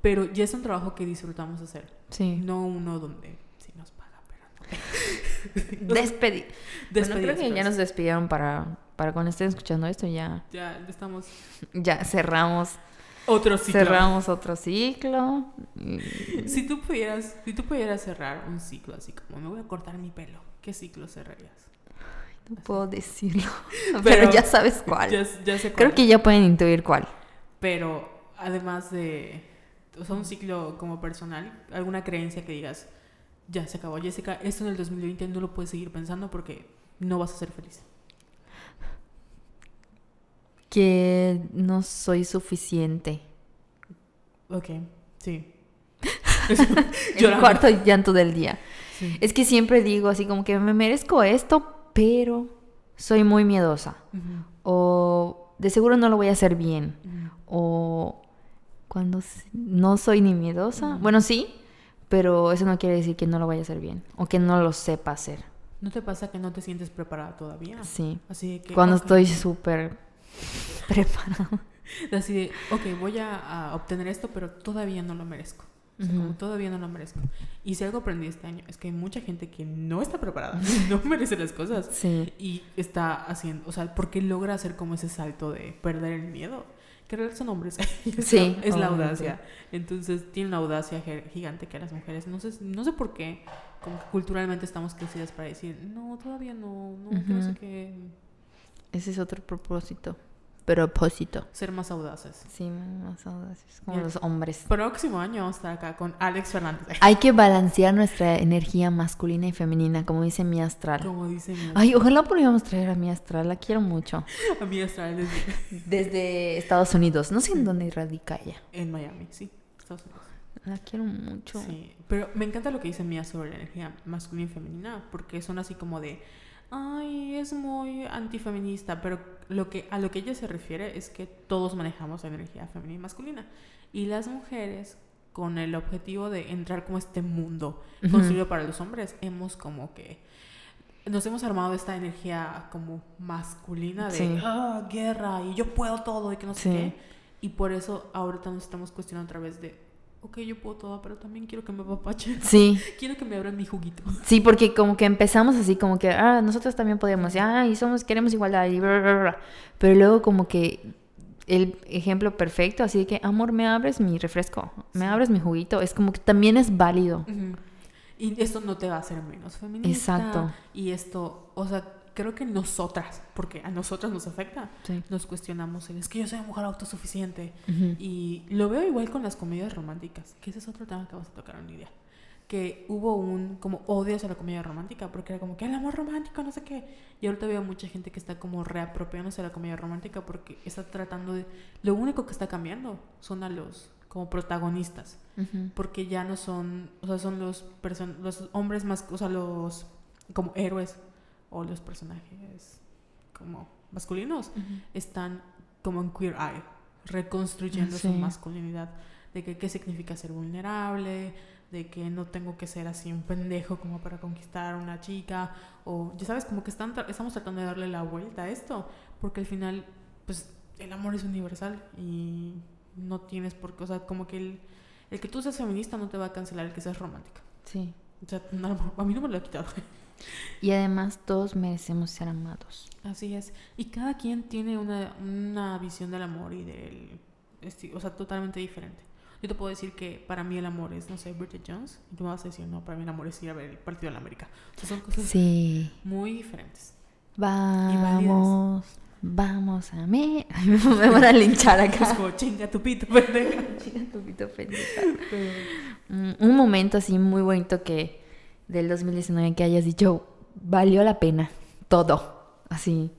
Pero ya es un trabajo que disfrutamos hacer. Sí. No uno donde sí nos paga, pero no. Despedi. Bueno, creo que ya pues. nos despidieron para, para cuando estén escuchando esto, ya, Ya estamos. ya cerramos, Otro ciclo. cerramos otro ciclo. Si tú pudieras, si tú pudieras cerrar un ciclo así como me voy a cortar mi pelo, ¿qué ciclo cerrarías? No puedo decirlo, pero, Pero- ya sabes cuál. Ya, ya sé Creo cuál. que ya pueden intuir cuál. Pero además de, o sea, un ciclo como personal, alguna creencia que digas, ya se acabó, Jessica, esto en el 2020 no lo puedes seguir pensando porque no vas a ser feliz. Que no soy suficiente. Ok, sí. El cuarto llanto del día. Sí. Es que siempre digo así como que me merezco esto, pero soy muy miedosa. O de seguro no lo voy a hacer bien. O cuando no soy ni miedosa. Bueno, sí, pero eso no quiere decir que no lo vaya a hacer bien. O que no lo sepa hacer. ¿No te pasa que no te sientes preparada todavía? Sí. Así que... Cuando estoy súper preparada. Así de, ok, voy a, a obtener esto, pero todavía no lo merezco. O sea, como Ujú. todavía no lo merezco. Y si algo aprendí este año es que hay mucha gente que no está preparada, no merece las cosas. Sí. Y está haciendo, o sea, porque logra hacer como ese salto de perder el miedo. Que en realidad son hombres. es Sí, la, es la audacia. Entonces tiene una audacia gigante que a las mujeres. No sé, no sé por qué, como que culturalmente estamos crecidas para decir, no, todavía no, no, que no sé qué. Ese es otro propósito. Propósito. Ser más audaces. Sí, más audaces, como Bien. los hombres. Próximo año a estar acá con Alex Fernández. Hay que balancear nuestra energía masculina y femenina, como dice mi astral. Como dice mi, Ay, ojalá pudiéramos traer a mi astral, la quiero mucho. amiga Astral desde- Desde Estados Unidos, no sé en dónde radica ella. en Miami, sí, Estados Unidos. La quiero mucho. Sí, pero me encanta lo que dice Mía sobre la energía masculina y femenina, porque son así como de, ay, es muy antifeminista, pero lo que, a lo que ella se refiere es que todos manejamos la energía femenina y masculina. Y las mujeres, con el objetivo de entrar como a este mundo construido para los hombres, hemos como que... Nos hemos armado esta energía como masculina de Sí. "Ah, guerra y yo puedo todo y que no sé Sí. qué. Y por eso ahorita nos estamos cuestionando otra vez de, ok, yo puedo todo, pero también quiero que me apapachen. Sí, Quiero que me abran mi juguito. sí, porque como que empezamos así como que, ah, nosotros también podemos, ah, y somos, queremos igualdad, y bla, bla, bla. Pero luego como que el ejemplo perfecto, así de que, amor, me abres mi refresco, me Sí. abres mi juguito, es como que también es válido. Y esto no te va a hacer menos feminista. Exacto. Y esto, o sea, creo que nosotras, porque a nosotras nos afecta, Sí. nos cuestionamos es que yo soy una mujer autosuficiente. Ujú. Y lo veo igual con las comedias románticas, que ese es otro tema que vamos a tocar en día. Que hubo un como odio hacia la comedia romántica, porque era como que el amor romántico, no sé qué. Y ahorita veo mucha gente que está como reapropiándose de la comedia romántica porque está tratando de. Lo único que está cambiando son a los como protagonistas. Ujú. Porque ya no son. O sea, son los, los hombres más. O sea, los. como héroes o los personajes como masculinos están como en Queer Eye, reconstruyendo su Sí. masculinidad, de que qué significa ser vulnerable, de que no tengo que ser así un pendejo como para conquistar a una chica, o ya sabes, como que están tra- estamos tratando de darle la vuelta a esto, porque al final, pues el amor es universal y no tienes por qué, o sea, como que el, el que tú seas feminista no te va a cancelar el que seas romántica. Sí. O sea, no, a mí no me lo ha quitado. Y además todos merecemos ser amados. Así es. Y cada quien tiene una, una visión del amor y del... O sea, totalmente diferente. Yo te puedo decir que para mí el amor es, no sé, Bridget Jones. Y tú me vas a decir, no, para mí el amor es ir a ver el partido de la América. O sea, son cosas Sí. muy diferentes. Vamos, vamos a mí. Me van a linchar acá. Es como chinga tu pito, pendeja. Chinga tu pito, pendeja. Mm, Un momento así muy bonito que del 2019 que hayas dicho, valió la pena todo. Así.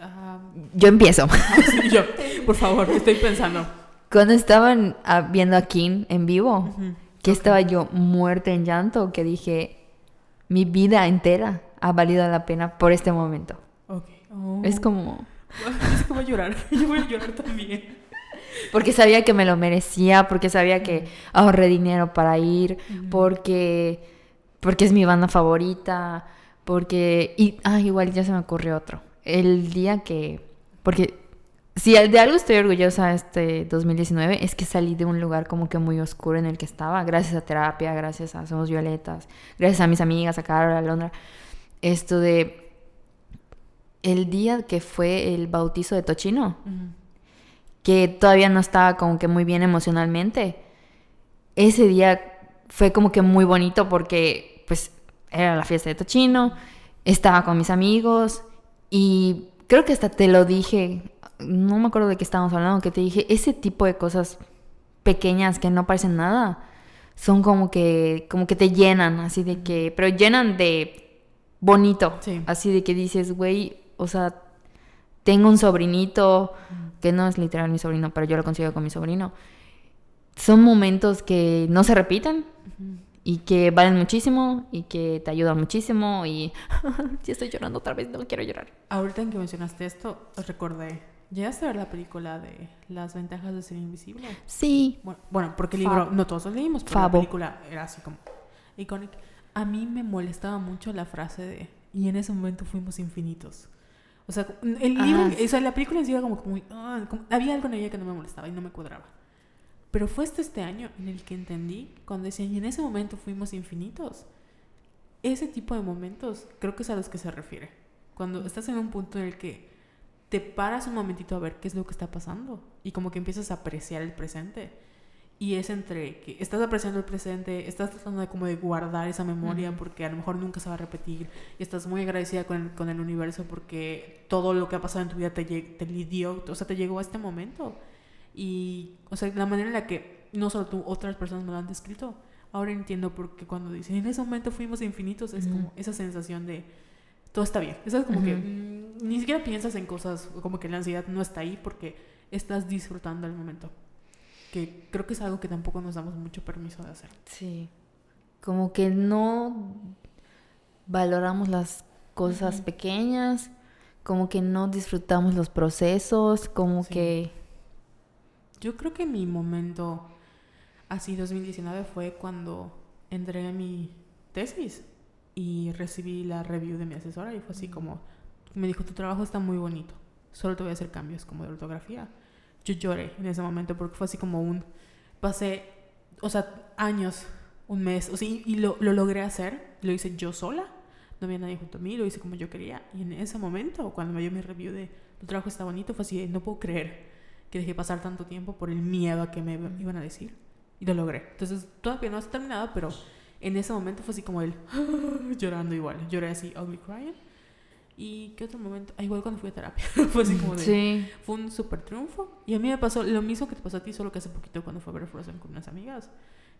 Ah, Yo empiezo. sí, yo, por favor, estoy pensando. Cuando estaban ah, viendo a King en vivo, que estaba yo muerta en llanto, que dije, mi vida entera ha valido la pena por este momento. Ok. Oh. Es como... Es a llorar. Yo voy a llorar también. Porque sabía que me lo merecía, porque sabía que ahorré dinero para ir, porque, porque es mi banda favorita, porque... Y, ah, igual ya se me ocurrió otro. El día que... Porque si de algo estoy orgullosa este 2019 es que salí de un lugar como que muy oscuro en el que estaba, gracias a terapia, gracias a Somos Violetas, gracias a mis amigas, a Carol, a Londra. Esto de... El día que fue el bautizo de Tochino. Que todavía no estaba como que muy bien emocionalmente. Ese día fue como que muy bonito porque pues era la fiesta de Tochino, estaba con mis amigos y creo que hasta te lo dije, no me acuerdo de qué estábamos hablando, que te dije, ese tipo de cosas pequeñas que no parecen nada, son como que como que te llenan, así de que, pero llenan de bonito, Sí. así de que dices, güey, o sea, tengo un sobrinito, que no es literal mi sobrino, pero yo lo consigo con mi sobrino. Son momentos que no se repiten y que valen muchísimo y que te ayudan muchísimo y ya estoy llorando otra vez, no quiero llorar. Ahorita en que mencionaste esto, recordé. ¿Llegaste a ver la película de Las ventajas de ser invisible? Sí, Bueno, bueno porque el libro no todos lo leímos, pero la película era así como icónica. A mí me molestaba mucho la frase de y en ese momento fuimos infinitos. O sea, el libro, Ah, o sea, la película era como, como, ah, como- había algo en ella que no me molestaba y no me cuadraba. Pero fue este, este año en el que entendí cuando decían y en ese momento fuimos infinitos. Ese tipo de momentos creo que es a los que se refiere. Cuando estás en un punto en el que te paras un momentito a ver qué es lo que está pasando y como que empiezas a apreciar el presente. Y es entre que estás apreciando el presente, estás tratando de como de guardar esa memoria porque a lo mejor nunca se va a repetir y estás muy agradecida con el, con el universo porque todo lo que ha pasado en tu vida te, te lidió, o sea, te llegó a este momento. Y, o sea, la manera en la que no solo tú, otras personas me lo han descrito, ahora entiendo por qué cuando dicen en ese momento fuimos infinitos, es como esa sensación de todo está bien. Eso es como que mm, ni siquiera piensas en cosas, como que la ansiedad no está ahí porque estás disfrutando el momento. Que creo que es algo que tampoco nos damos mucho permiso de hacer. sí. Como que no valoramos las cosas Ujú. pequeñas, como que no disfrutamos los procesos, como Sí. que... Yo creo que mi momento así 2019 fue cuando entregué mi tesis y recibí la review de mi asesora y fue así como me dijo tu trabajo está muy bonito solo te voy a hacer cambios como de ortografía yo lloré en ese momento porque fue así como un pasé o sea años un mes o sea, y, lo, lo logré hacer lo hice yo sola no había nadie junto a mí lo hice como yo quería y en ese momento cuando me dio mi review de tu trabajo está bonito fue así de, no puedo creer que dejé pasar tanto tiempo por el miedo a que me iban a decir. Y lo logré. Entonces, todavía no está terminado, pero en ese momento fue así como el llorando igual. Lloré así, ugly crying. ¿Y qué otro momento? Ah, igual cuando fui a terapia. fue así como de... Sí. Fue un súper triunfo. Y a mí me pasó lo mismo que te pasó a ti, solo que hace poquito cuando fue a ver Frozen con unas amigas.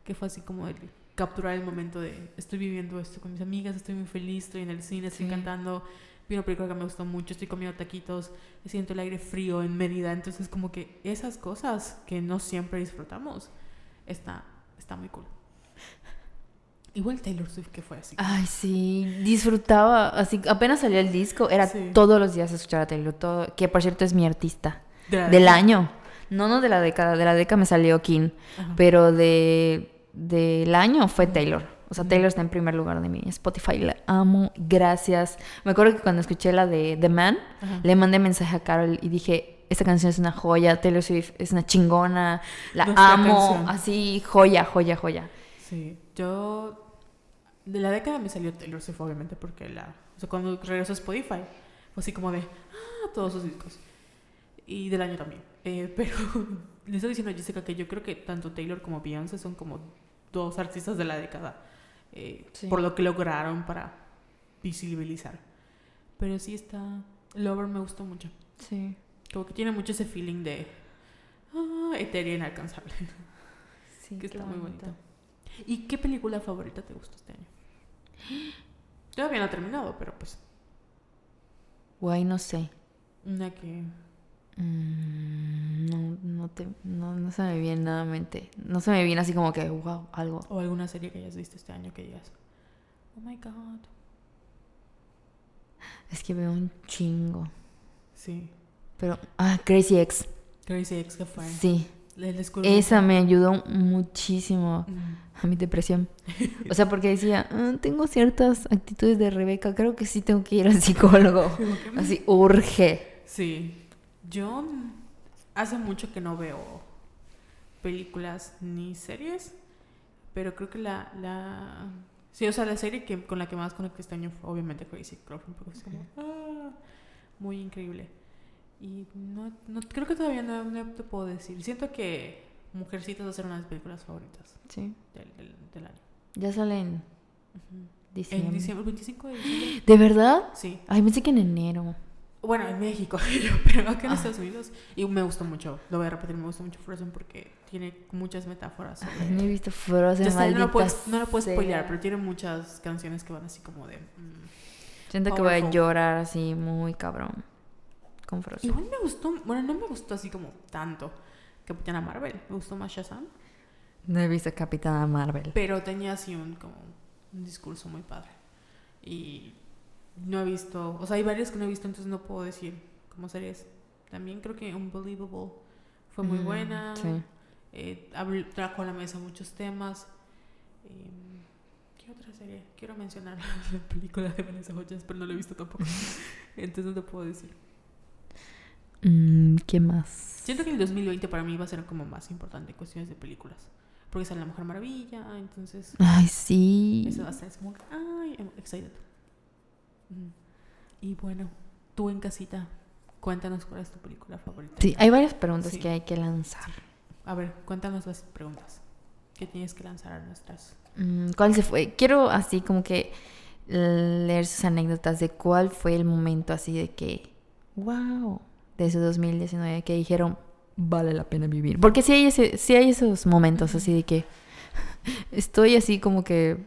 Que fue así como el capturar el momento de estoy viviendo esto con mis amigas, estoy muy feliz, estoy en el cine, estoy Sí. cantando, vi una película que me gustó mucho, estoy comiendo taquitos, siento el aire frío en Mérida. Entonces, como que esas cosas que no siempre disfrutamos, está, está muy cool. Igual Taylor Swift, que fue así. Ay, sí, disfrutaba, así, apenas salió el disco, era Sí. todos los días escuchar a Taylor, todo, que por cierto es mi artista De del año. No, no de la década, de la década me salió King, Ajá. pero de del año fue Taylor. O sea, Taylor está en primer lugar de mi Spotify, la amo, gracias. Me acuerdo que cuando escuché la de The Man, Ajá. le mandé mensaje a Carol y dije, esta canción es una joya, Taylor Swift es una chingona, la Nuestra amo, canción. así, joya, joya, joya. Sí, yo de la década me salió Taylor Swift obviamente porque la, o sea, cuando regresó a Spotify fue así como de ah, todos sus discos y del año también. Eh, pero le estoy diciendo a Jessica que yo creo que tanto Taylor como Beyoncé son como dos artistas de la década eh, Sí. por lo que lograron para visibilizar. Pero sí está. Lover me gustó mucho. Sí. Como que tiene mucho ese feeling de. Ah, etérea inalcanzable. Sí, que está muy bonito. bonito. ¿Y qué película favorita te gustó este año? Todavía no ha terminado, pero pues. Guay, no sé. Una que. Mm, no, no, te, no, no se me viene nada a mente. No se me viene así como que, wow, algo. O alguna serie que hayas visto este año que digas. Oh my god. Es que veo un chingo. Sí. Pero, ah, Crazy Ex. Crazy Ex que fue. Sí. El Esa me ayudó muchísimo Mm. a mi depresión. O sea, porque decía, "Ah, tengo ciertas actitudes de Rebeca, creo que sí tengo que ir al psicólogo. Así, urge. Sí. Yo hace mucho que no veo películas ni series, pero creo que la, la... Sí, o sea, la serie que, con la que más conecté este año fue obviamente Crazy Girlfriend, porque es como, ah, muy increíble. Y no, no creo que todavía no, no te puedo decir. Siento que Mujercitas va a ser una de mis películas favoritas Sí. del, del, del año. Ya sale en Ujú. diciembre. En diciembre, el 25 de diciembre. ¿De verdad? Sí. Ay, pensé que en enero. Bueno, en México, pero acá en Ah. Estados Unidos. Y me gustó mucho, lo voy a repetir, me gustó mucho Frozen porque tiene muchas metáforas. sobre- Ay, no he visto Frozen, sé, no lo puedes, no lo puedes spoilear, pero tiene muchas canciones que van así como de... mm. Siento que voy a llorar así muy cabrón con Frozen. Igual me gustó, bueno, no me gustó así como tanto Capitana Marvel, me gustó más Shazam, No he visto Capitana Marvel. pero tenía así un, como un discurso muy padre. Y no he visto, o sea, hay varias que no he visto, entonces no puedo decir como series. También creo que Unbelievable fue muy Mm, buena. Sí. Eh, trajo a la mesa muchos temas. Eh, ¿Qué otra serie? Quiero mencionar la película de Vanessa Hudgens, pero no la he visto tampoco. Entonces no te puedo decir. Mm, ¿Qué más? Siento que el 2020 para mí va a ser como más importante en cuestiones de películas. Porque sale La Mujer Maravilla, entonces Ay, sí. eso va a estar es como, ay, I'm excited. Ujú. Y bueno, tú en casita, cuéntanos cuál es tu película favorita. Sí, hay varias preguntas Sí. que hay que lanzar. A ver, cuéntanos las preguntas que tienes que lanzar a nuestras Mm, ¿Cuál se fue? Quiero así como que leer sus anécdotas de cuál fue el momento así de que, wow, de ese 2019 que dijeron, vale la pena vivir. Porque sí hay, ese, sí hay esos momentos así de que estoy así como que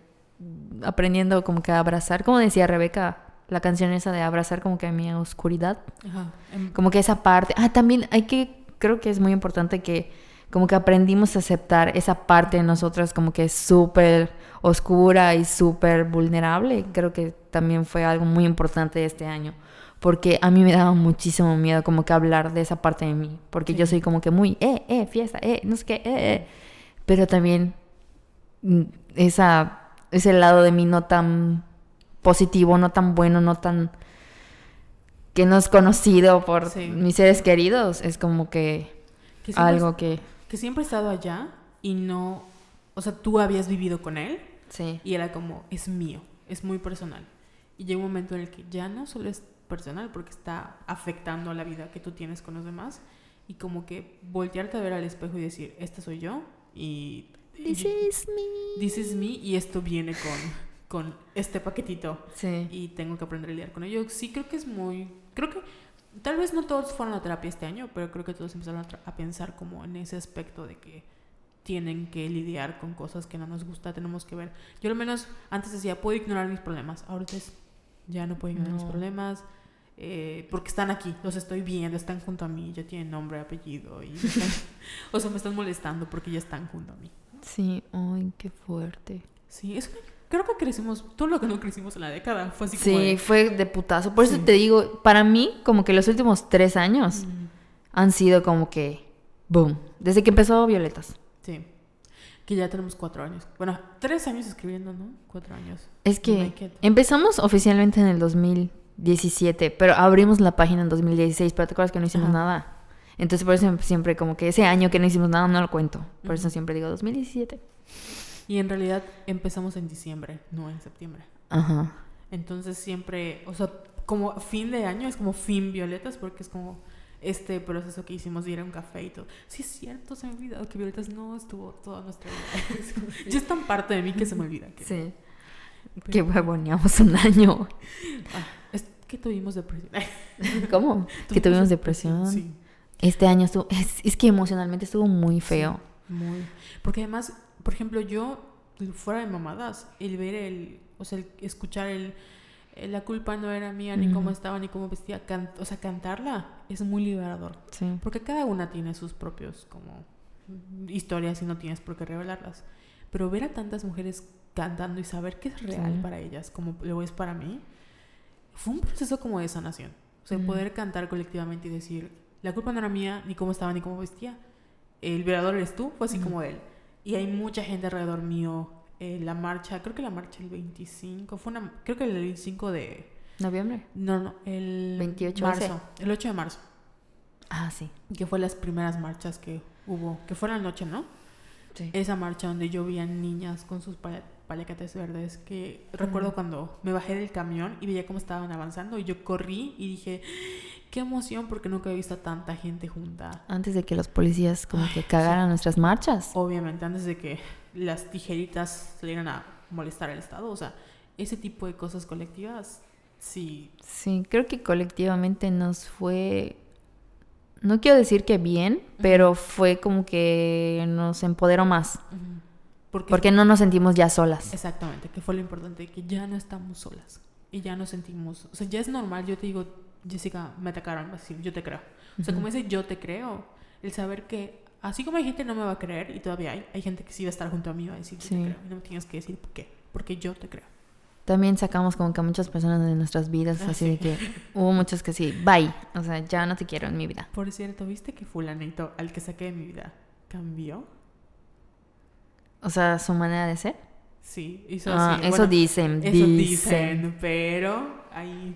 aprendiendo como que a abrazar, como decía Rebeca, la canción esa de abrazar como que a mi oscuridad. Ajá. em- Como que esa parte. Ah, también hay que. Creo que es muy importante que. Como que aprendimos a aceptar esa parte de nosotras, como que es súper oscura y súper vulnerable. Creo que también fue algo muy importante este año. Porque a mí me daba muchísimo miedo, como que hablar de esa parte de mí. Porque yo soy como que muy, eh, eh, fiesta, eh, no sé qué, eh, eh. Pero también. mm, Esa, ese lado de mí no tan positivo, no tan bueno, no tan que no es conocido por Sí. mis seres queridos, es como que que algo que que siempre he estado allá y no, o sea, tú habías vivido con él sí. y era como, es mío, es muy personal. Y llega un momento en el que ya no solo es personal porque está afectando a la vida que tú tienes con los demás y como que voltearte a ver al espejo y decir, esta soy yo y This y- is me. this is me y esto viene con, con este paquetito Sí. y tengo que aprender a lidiar con ello. Sí, creo que es muy. Creo que tal vez no todos fueron a terapia este año, pero creo que todos empezaron a, a pensar como en ese aspecto de que tienen que lidiar con cosas que no nos gusta, tenemos que ver. Yo al menos antes decía, puedo ignorar mis problemas. Ahorita es, ya no puedo ignorar mis No. problemas. Eh, porque están aquí, los estoy viendo, están junto a mí, ya tienen nombre, apellido, y me están- o sea, me están molestando porque ya están junto a mí. Sí, ay, qué fuerte. Sí, es que creo que crecimos, todo lo que no crecimos en la década fue así como Sí, de- fue de putazo. Por eso te digo, para mí, como que los últimos tres años Mm. han sido como que boom. Desde que empezó Violetas. Sí. Que ya tenemos cuatro años. Bueno, tres años escribiendo, ¿no? Cuatro años. Es que empezamos oficialmente en el 2017, pero abrimos la página en 2016, pero te acuerdas que no hicimos Ajá. nada. Entonces por eso siempre como que ese año que no hicimos nada no lo cuento. Por eso siempre digo 2017. Y en realidad empezamos en diciembre, no en septiembre. Ajá. Entonces siempre, o sea, como fin de año es como fin violetas porque es como este proceso que hicimos de ir a un café y todo. Sí, es cierto, se me ha olvidado que violetas no estuvo toda nuestra vida. Es como- ya es tan parte de mí que se me olvida. Que, Sí. Pero- Que huevoneamos un año. Ah, es- que tuvimos depresión. ¿Cómo? que tuvimos depresión. Sí. Este año estuvo, es, es que emocionalmente estuvo muy feo. Muy. Porque además, por ejemplo, yo, fuera de mamadas, el ver el, o sea, el escuchar el, la culpa no era mía, ni cómo estaba, ni cómo vestía, can- o sea, cantarla es muy liberador. Sí. Porque cada una tiene sus propios, como, historias y no tienes por qué revelarlas. Pero ver a tantas mujeres cantando y saber que es real Sí. para ellas, como lo es para mí, fue un proceso como de sanación. O sea, Ujú. poder cantar colectivamente y decir, la culpa no era mía, ni cómo estaba, ni cómo vestía. El violador eres tú, fue así Ujú. como él. Y hay mucha gente alrededor mío. eh, la marcha, creo que la marcha el 25, fue una, creo que el 25 de... ¿Noviembre? No, no, el 28 marzo, el 8 de marzo, Ah, sí. que fue las primeras marchas que hubo, que fue la noche, ¿no? Sí. esa marcha donde yo vi a niñas con sus paliacates verdes que recuerdo Ujú. cuando me bajé del camión y veía cómo estaban avanzando y yo corrí y dije qué emoción porque nunca he visto a tanta gente junta. Antes de que los policías como Ay, que cagaran nuestras marchas. obviamente antes de que las tijeritas salieran a molestar al estado o sea ese tipo de cosas colectivas sí. Sí, creo que colectivamente nos fue, no quiero decir que bien, pero fue como que nos empoderó más, porque, porque no nos sentimos ya solas. exactamente que fue lo importante que ya no estamos solas y ya nos sentimos o sea ya es normal yo te digo Jessica me atacaron vas a decir yo te creo O sea, como ese yo te creo, el saber que así como hay gente que no me va a creer y todavía hay, hay gente que sí va a estar junto a mí y va a decir yo Sí. te creo y no me tienes que decir por qué, porque yo te creo. También sacamos como que a muchas personas de nuestras vidas, Ah, así sí. de que hubo muchos que sí, bye, o sea, ya no te quiero en mi vida. Por cierto, ¿viste que fulanito al que saqué de mi vida cambió? O sea, su manera de ser. Sí, hizo Ah, así. eso bueno, dicen, Eso dicen. dicen, pero ahí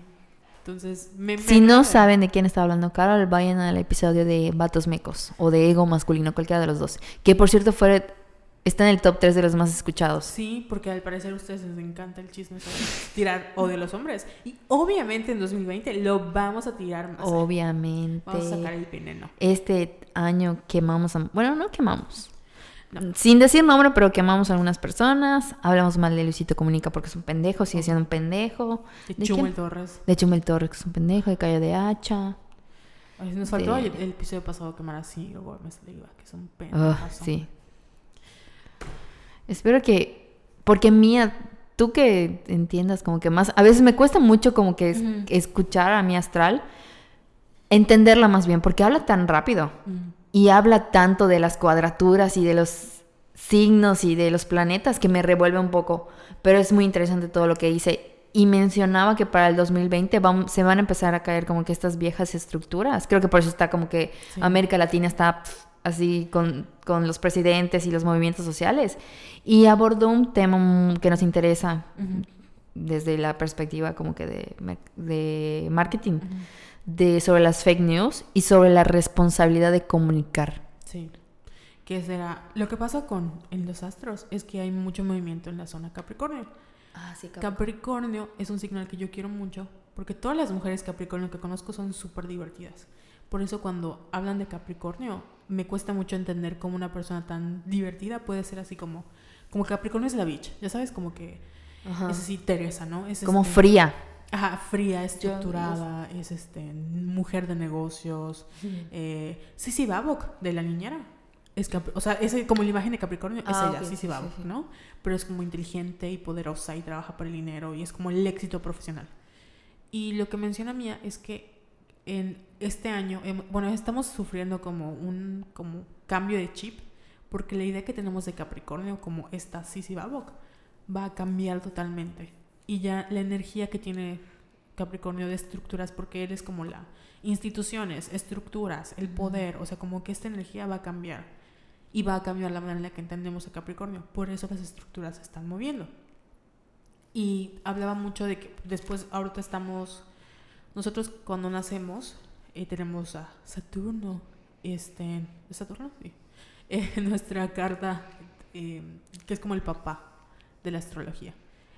entonces me, me Si no saben de quién está hablando Carol, vayan al episodio de Vatos Mecos o de Ego Masculino, cualquiera de los dos. Que por cierto fue, está en el top 3 de los más escuchados. Sí, porque al parecer a ustedes les encanta el chisme sobre tirar o de los hombres. Y obviamente en 2020 lo vamos a tirar más. Obviamente. Vamos a sacar el veneno. Este año quemamos a... Bueno, no quemamos. Sin decir nombre, pero quemamos a algunas personas. Hablamos mal de Luisito Comunica porque es un pendejo, sigue siendo un pendejo. De ¿De Chumel quién? Torres. De Chumel Torres, que es un pendejo, de Cayo de Hacha. Ay, nos faltó De- el, el episodio pasado quemar así Gómez Leiva, que es un Ah, pendejazo. sí. Espero que, porque Mía, tú que entiendas como que más, a veces me cuesta mucho como que es- escuchar a mi astral, entenderla más bien, porque habla tan rápido Mm. Y habla tanto de las cuadraturas y de los signos y de los planetas que me revuelve un poco, pero es muy interesante todo lo que dice. Y mencionaba que para el 2020 vam- se van a empezar a caer como que estas viejas estructuras. Creo que por eso está como que Sí. América Latina está así con, con los presidentes y los movimientos sociales. Y abordó un tema que nos interesa desde la perspectiva como que de, marketing. De, sobre las fake news y sobre la responsabilidad de comunicar. Sí. Que será. Lo que pasa con en los astros es que hay mucho movimiento en la zona Capricornio. Ah, sí, Capricornio es un signo al que yo quiero mucho porque todas las mujeres Capricornio que conozco son súper divertidas. Por eso cuando hablan de Capricornio me cuesta mucho entender cómo una persona tan divertida puede ser así como como Capricornio es la bitch, ya sabes como que es así Teresa, ¿no? Es Como este- fría. Ajá, fría, estructurada, es este mujer de negocios. Eh, Sisi Babok de la niñera. Es o sea, es como la imagen de Capricornio es Ah, ella, ok, Sisi sí, Babok, sí, sí. ¿no? Pero es como inteligente y poderosa y trabaja por el dinero y es como el éxito profesional. Y lo que menciona Mía es que en este año, hem- bueno, estamos sufriendo como un como cambio de chip porque la idea que tenemos de Capricornio como esta Sisi Babok va a cambiar totalmente. Y ya la energía que tiene Capricornio de estructuras, porque él es como la instituciones, estructuras, el poder, o sea, como que esta energía va a cambiar y va a cambiar la manera en la que entendemos a Capricornio. Por eso las estructuras se están moviendo. Y hablaba mucho de que después, ahorita estamos, nosotros cuando nacemos, eh, tenemos a Saturno, este, ¿es Saturno? Sí. En nuestra carta, eh, que es como el papá de la astrología.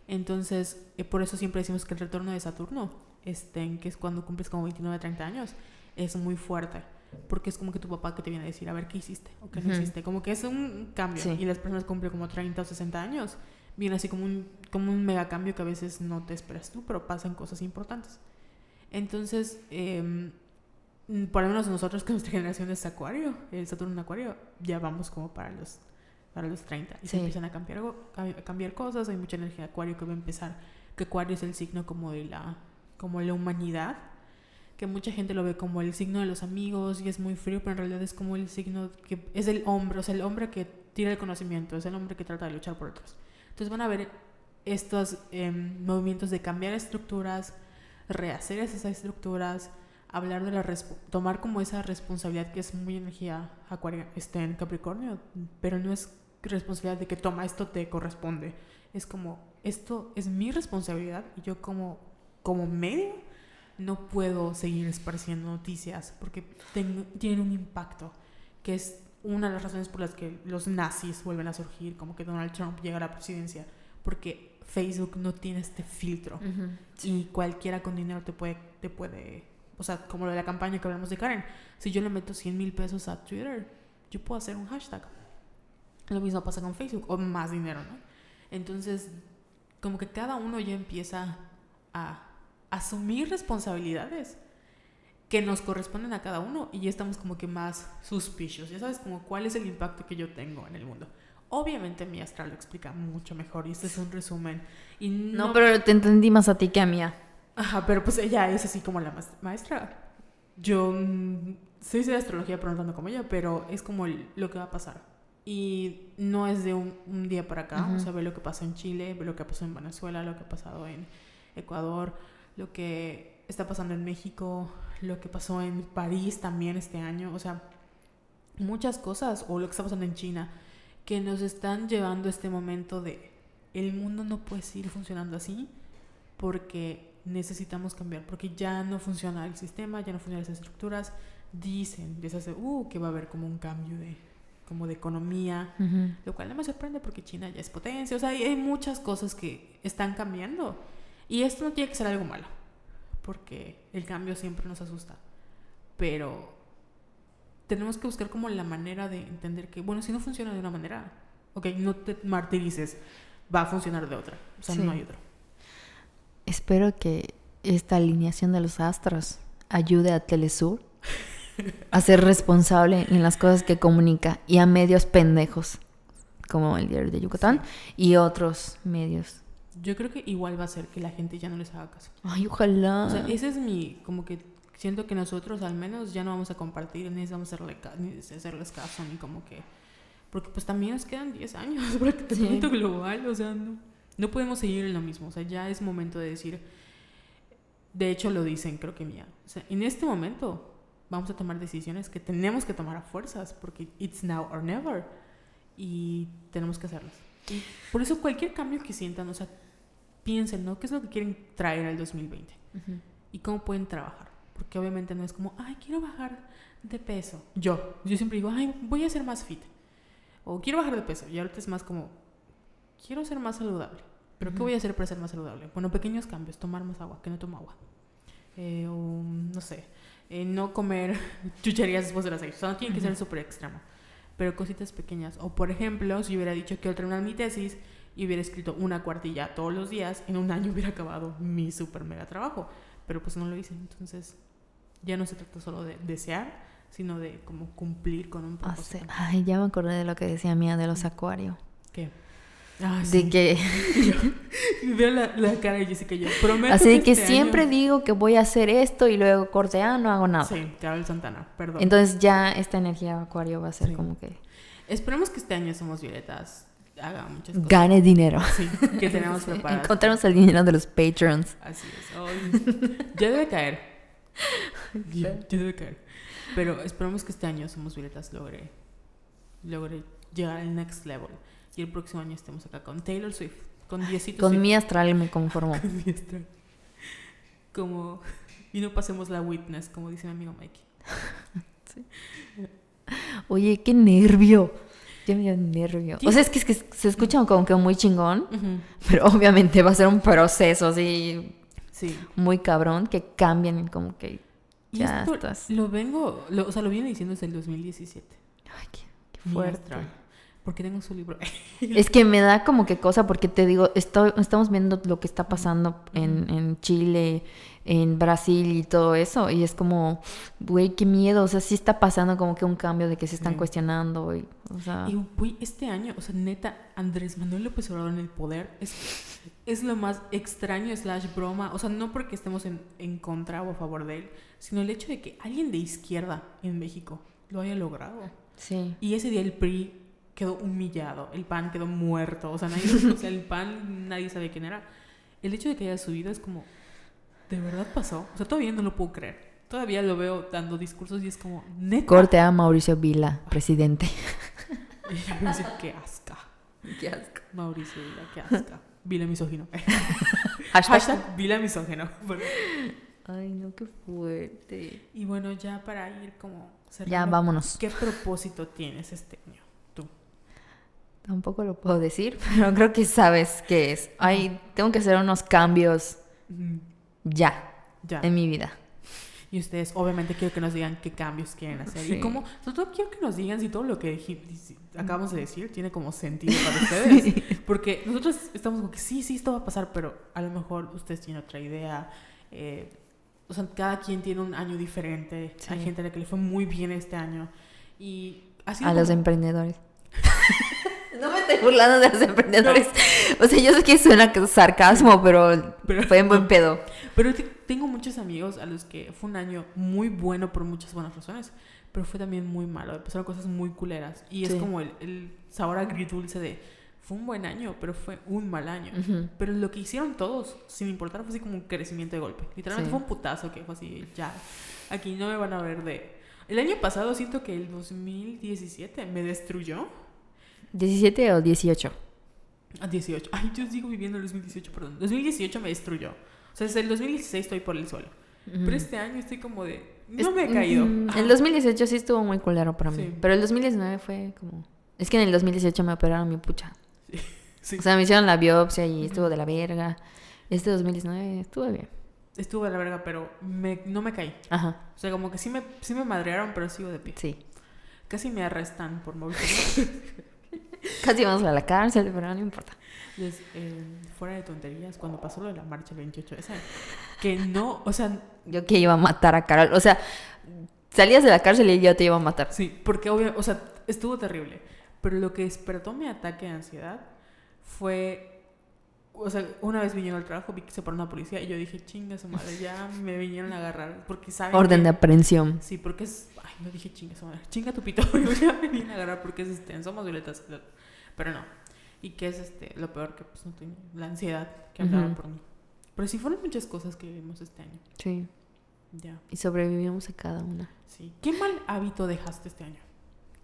Entonces, eh, por eso siempre decimos que el retorno de Saturno, este, que es cuando cumples como 29, 30 años, es muy fuerte. Porque es como que tu papá que te viene a decir, a ver qué hiciste o qué no hiciste. Como que es un cambio. Sí. Y las personas cumplen como 30 o 60 años. Viene así como un, como un mega cambio que a veces no te esperas tú, pero pasan cosas importantes. Entonces, mm, por lo menos nosotros que nuestra generación es Acuario, el Saturno en Acuario, ya vamos como para los, para los 30 y se Sí. empiezan a cambiar, a cambiar cosas, hay mucha energía de Acuario que va a empezar, que Acuario es el signo como de la, como la humanidad, que mucha gente lo ve como el signo de los amigos y es muy frío, pero en realidad es como el signo que es el hombre, o sea, el hombre que tira el conocimiento, es el hombre que trata de luchar por otros. Entonces van a ver estos em, movimientos de cambiar estructuras, rehacer esas estructuras, hablar de la tomar como esa responsabilidad que es muy energía acuaria, este, en Capricornio, pero no es responsabilidad de que toma esto te corresponde, es como esto es mi responsabilidad y yo como como medio no puedo seguir esparciendo noticias porque tengo- tienen un impacto que es una de las razones por las que los nazis vuelven a surgir, como que Donald Trump llega a la presidencia, porque Facebook no tiene este filtro Ujú. y cualquiera con dinero te puede, te puede, o sea, como lo de la campaña que hablamos de Karen, si yo le meto 100 mil pesos a Twitter, yo puedo hacer un hashtag. Lo mismo pasa con Facebook, o más dinero, ¿no? Entonces, como que cada uno ya empieza a asumir responsabilidades que nos corresponden a cada uno y ya estamos como que más suspicious, ya sabes como cuál es el impacto que yo tengo en el mundo. Obviamente mi astral lo explica mucho mejor y este es un resumen. Y No, pero te entendí más a ti que a mí. Ajá, pero pues ella es así como la maestra. Yo mm, sí sé de astrología, pero no tanto como ella, pero es como lo que va a pasar. Y no es de un, un día para acá, o sea, ve lo que pasó en Chile, ve lo que pasó en Venezuela, lo que ha pasado en Ecuador, lo que está pasando en México, lo que pasó en París también este año, o sea, muchas cosas, o lo que está pasando en China, que nos están llevando a este momento de el mundo no puede seguir funcionando así porque necesitamos cambiar, porque ya no funciona el sistema, ya no funcionan las estructuras. Dicen, desde hace, uh, que va a haber como un cambio de, como de economía, lo cual no me sorprende porque China ya es potencia, o sea, hay, muchas cosas que están cambiando. Y esto no tiene que ser algo malo, porque el cambio siempre nos asusta. Pero tenemos que buscar como la manera de entender que, bueno, si no funciona de una manera, ok, no te martirices, va a funcionar de otra, o sea, Sí. no hay otra. Espero que esta alineación de los astros ayude a Telesur a ser responsable en las cosas que comunica y a medios pendejos como el diario de Yucatán y otros medios. Yo creo que igual va a ser que la gente ya no les haga caso. Ay, ojalá. O sea, ese es mi, como que siento que nosotros al menos ya no vamos a compartir, ni vamos a hacerle ni hacerles caso, ni como que... Porque pues también nos quedan 10 años para el calentamiento global, o sea, no, no podemos seguir en lo mismo, o sea, ya es momento de decir... De hecho lo dicen, creo que mía. O sea, en este momento vamos a tomar decisiones que tenemos que tomar a fuerzas, porque it's now or never. Y tenemos que hacerlas. Y por eso cualquier cambio que sientan, o sea, piensen, ¿no? ¿Qué es lo que quieren traer al 2020? Ujú. y cómo pueden trabajar. Porque obviamente no es como, ay, quiero bajar de peso. Yo, yo siempre digo, ay, voy a ser más fit. O quiero bajar de peso. Y ahorita es más como, quiero ser más saludable. ¿Pero qué Ujú. voy a hacer para ser más saludable? Bueno, pequeños cambios, tomar más agua, que no tomo agua. Eh, o, no sé, eh, no comer chucherías después de las seis. O sea, no tiene que ser súper extremo. Pero cositas pequeñas. O por ejemplo, si hubiera dicho que quiero terminar mi tesis y hubiera escrito una cuartilla todos los días, en un año hubiera acabado mi super mega trabajo. Pero pues no lo hice. Entonces, ya no se trata solo de desear, sino de como cumplir con un propósito. Hace- Ay, ya me acordé de lo que decía Mía de los acuarios. ¿Qué? Ah, De sí. que, Y Veo la, la cara de Jessica yo. Prometo así de que este siempre año- digo que voy a hacer esto y luego corte, ah, no hago nada. Sí, Carol Santana, perdón. Entonces ya esta energía acuario va a ser Sí. como que Esperemos que este año Somos Violetas haga muchas cosas. gane dinero. Sí, que tenemos preparadas. Encontramos el dinero de los patrons. Así es. Ay, ya debe caer. Ya, ya debe caer. Pero esperemos que este año Somos Violetas logre, logre llegar al next level. Y el próximo año estemos acá con Taylor Swift, con Diosito Con Swift, mi astral me conformo. con Diestra. Como, y no pasemos la witness, como dice mi amigo Mikey. Oye, qué nervio. Ya me dio nervio. Sí. O sea, es que, es que se escucha como que muy chingón, pero obviamente va a ser un proceso así Sí. muy cabrón que cambien como que Y ya esto estás. lo vengo, lo- o sea, lo viene diciendo desde el 2017. Ay, qué, qué Mi fuerte. Astral. Porque tengo su libro. Es que me da como que cosa, porque te digo, estoy, estamos viendo lo que está pasando en, en Chile, en Brasil y todo eso, y es como, güey, qué miedo, o sea, sí está pasando como que un cambio de que se están Sí. cuestionando, y, o sea, Y güey, este año, o sea, neta, Andrés Manuel López Obrador en el poder es, es lo más extraño slash broma. O sea, no porque estemos en, en contra o a favor de él, sino el hecho de que alguien de izquierda en México lo haya logrado. sí. Y ese día el PRI quedó humillado, el PAN quedó muerto, o sea, nadie, o sea, el PAN nadie sabe quién era. El hecho de que haya subido es como, ¿de verdad pasó? O sea, todavía no lo puedo creer. Todavía lo veo dando discursos y es como, neta. Corte a Mauricio Vila, presidente. Y yo pensé, qué asca. Qué asco. Mauricio Vila, qué asca. Vila misógino. Hashtag. Hashtag Vila misógino. Bueno, Ay, no, qué fuerte. Y bueno, ya para ir como cerrando, Ya, vámonos. ¿Qué propósito tienes este año? Tampoco lo puedo decir, pero creo que sabes qué es. Ay, tengo que hacer unos cambios ya Ya. en mi vida. Y ustedes, obviamente, quiero que nos digan qué cambios quieren hacer. Sí. Y cómo, sobre todo, quiero que nos digan si todo lo que acabamos de decir tiene como sentido para ustedes. Porque nosotros estamos como que sí, sí, esto va a pasar, pero a lo mejor ustedes tienen otra idea. eh, o sea, cada quien tiene un año diferente. Hay Sí. gente a la que le fue muy bien este año. Y así A los emprendedores. No me estoy burlando de los emprendedores. O sea, yo sé que suena es sarcasmo, pero, Pero- fue en buen pedo. Pero te- tengo muchos amigos a los que fue un año muy bueno por muchas buenas razones, pero fue también muy malo. Pasaron cosas muy culeras. Y es Sí. como el, el sabor agridulce de fue un buen año, pero fue un mal año. Ujú. Pero lo que hicieron todos, sin importar, fue así como un crecimiento de golpe. Literalmente Sí. fue un putazo que fue así, ya. Aquí no me van a ver de. El año pasado siento que el 2017 me destruyó. ¿17 o 18? A 18. Ay, yo sigo viviendo el 2018, perdón. 2018 me destruyó. O sea, desde el 2016 estoy por el suelo. Pero este año estoy como de. No me he caído. El 2018 sí estuvo muy culero para mí. Sí. Pero el 2019 fue como. Es que en el 2018 me operaron mi pucha. Sí. O sea, me hicieron la biopsia y estuvo de la verga. Este 2019 estuvo bien. Estuvo de la verga, pero me, no me caí. Ajá, O sea, como que sí me, sí me madrearon, pero sigo de pie. sí. Casi me arrestan por Mauricio. Casi vamos a la cárcel, pero no importa. Eh, fuera de tonterías, cuando pasó lo de la marcha el 28, esa, que no, o sea, Yo que iba a matar a Carol. O sea, salías de la cárcel y yo te iba a matar. sí, porque obvio, o sea, estuvo terrible. Pero lo que despertó mi ataque de ansiedad fue, o sea, una vez vinieron al trabajo, vi que se paró una policía y yo dije, chinga su madre, ya me vinieron a agarrar, porque saben Orden que- de aprehensión. Sí, porque es. Ay, no dije chinga su madre. Chinga tu pito. ya me viene a agarrar porque es este. Somos violetas. Pero no. Y que es este. Lo peor que pues no tengo. La ansiedad que hablaban Ujú. por mí. Pero sí fueron muchas cosas que vimos este año. Sí. Ya. Y sobrevivimos a cada una. Sí. ¿Qué mal hábito dejaste este año?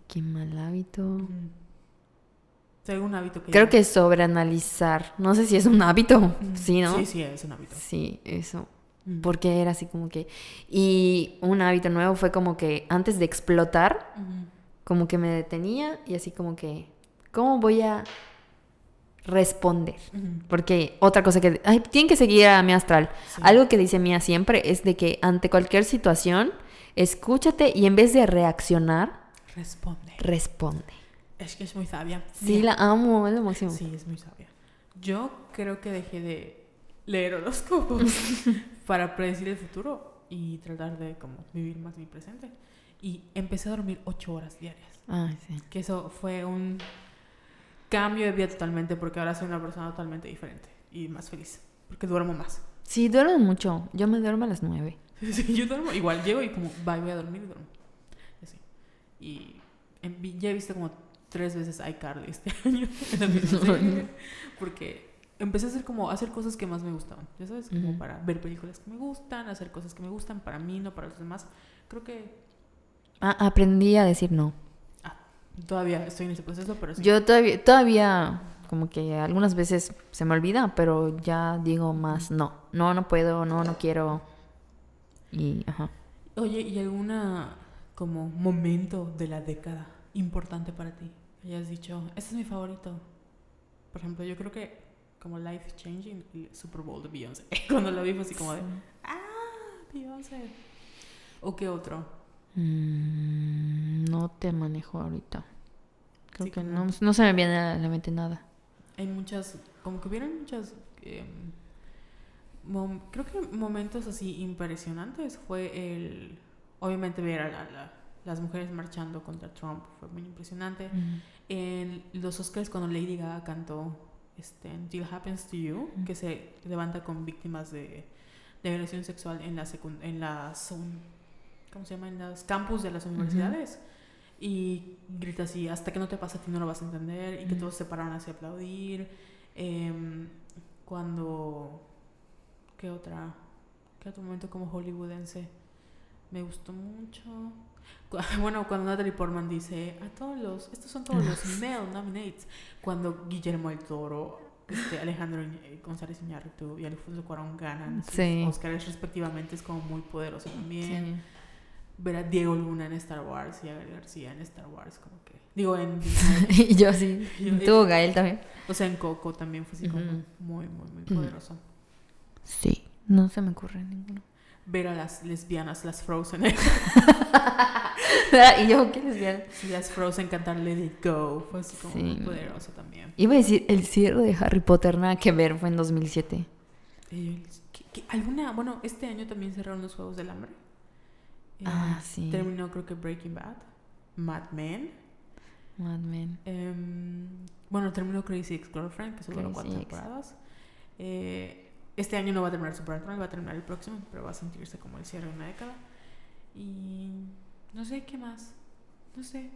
Qué mal hábito. O sea, algún hábito que. Creo ya- que sobreanalizar. No sé si es un hábito. Mm, Sí, ¿no? Sí, sí, es un hábito. Sí, eso. Mm. Porque era así como que... Y un hábito nuevo fue como que antes de explotar, como que me detenía y así como que... ¿Cómo voy a responder? Porque otra cosa que... Ay, tienen que seguir a mi astral. Sí. Algo que dice Mía siempre es de que ante cualquier situación, escúchate y en vez de reaccionar, Responde. responde. Es que es muy sabia. Sí, Mira. la amo, es lo máximo. Sí, es muy sabia. Yo creo que dejé de leer horóscopos para predecir el futuro y tratar de como vivir más mi presente. Y empecé a dormir ocho horas diarias. Ay, sí. Que eso fue un cambio de vida totalmente porque ahora soy una persona totalmente diferente y más feliz. Porque duermo más. Sí, duermo mucho. Yo me duermo a las nueve. Sí, yo duermo igual, llego y como, bye, voy a dormir y duermo. Y así. Y en- ya he visto como tres veces iCarly este año. en la misma serie, porque empecé a hacer como, hacer cosas que más me gustaban. Ya sabes, como para ver películas que me gustan, hacer cosas que me gustan para mí, no para los demás. Creo que Ah, aprendí a decir no. todavía estoy en ese proceso, pero sí. Yo todavía, todavía, como que algunas veces se me olvida, pero ya digo más no. No, no puedo, no, no quiero. Y, ajá. Oye, ¿y alguna como momento de la década importante para ti? Que hayas dicho, este es mi favorito. Por ejemplo, yo creo que como life changing, el Super Bowl de Beyoncé. Cuando lo vi fue así como de, ah, Beyoncé. ¿O qué otro? Mm, no te manejo ahorita. Creo Sí, que no, no se me viene a la mente nada. Hay muchas, como que hubieron muchas, em, creo que momentos así impresionantes fue el, obviamente ver a la- la- las mujeres marchando contra Trump, fue muy impresionante. En los Oscars cuando Lady Gaga cantó este, Until Happens to You, que se levanta con víctimas de, de agresión sexual en, la en las, ¿cómo se llama? En los campus de las universidades. Y grita así, hasta que no te pasa a ti no lo vas a entender. Y que todos se pararon así a aplaudir. Em, cuando... ¿Qué otra? ¿Qué otro momento como hollywoodense? Me gustó mucho. Bueno, cuando Natalie Portman dice, a todos los, estos son todos los male nominates. Cuando Guillermo del Toro, este, Alejandro Iñ- González Iñárritu y Alfonso Cuarón ganan sus Sí. Oscars respectivamente es como muy poderoso también. Sí. Ver a Diego Luna en Star Wars y a Gael García en Star Wars, como que... Digo, en y yo sí. Tuvo Gael también. o sea, en Coco también fue así como muy, muy, muy poderoso. Sí. No se me ocurre ninguno. Ver a las lesbianas, las Frozen, y yo, ¿qué les bien? las Frozen cantar Let It Go, fue así como muy Sí. poderoso también. Iba a decir, el cierre de Harry Potter, nada que ver, fue en 2007. Eh, ¿qué- qué- alguna, bueno, este año también cerraron los Juegos del Hambre. Eh, Ah, sí. Terminó creo que Breaking Bad, Mad Men. Mad Men. em, bueno, terminó Crazy Ex-Girlfriend, que solo cuatro temporadas. Eh, este año no va a terminar Supernatural, va a terminar el próximo, pero va a sentirse como el cierre de una década. Y no sé qué más, no sé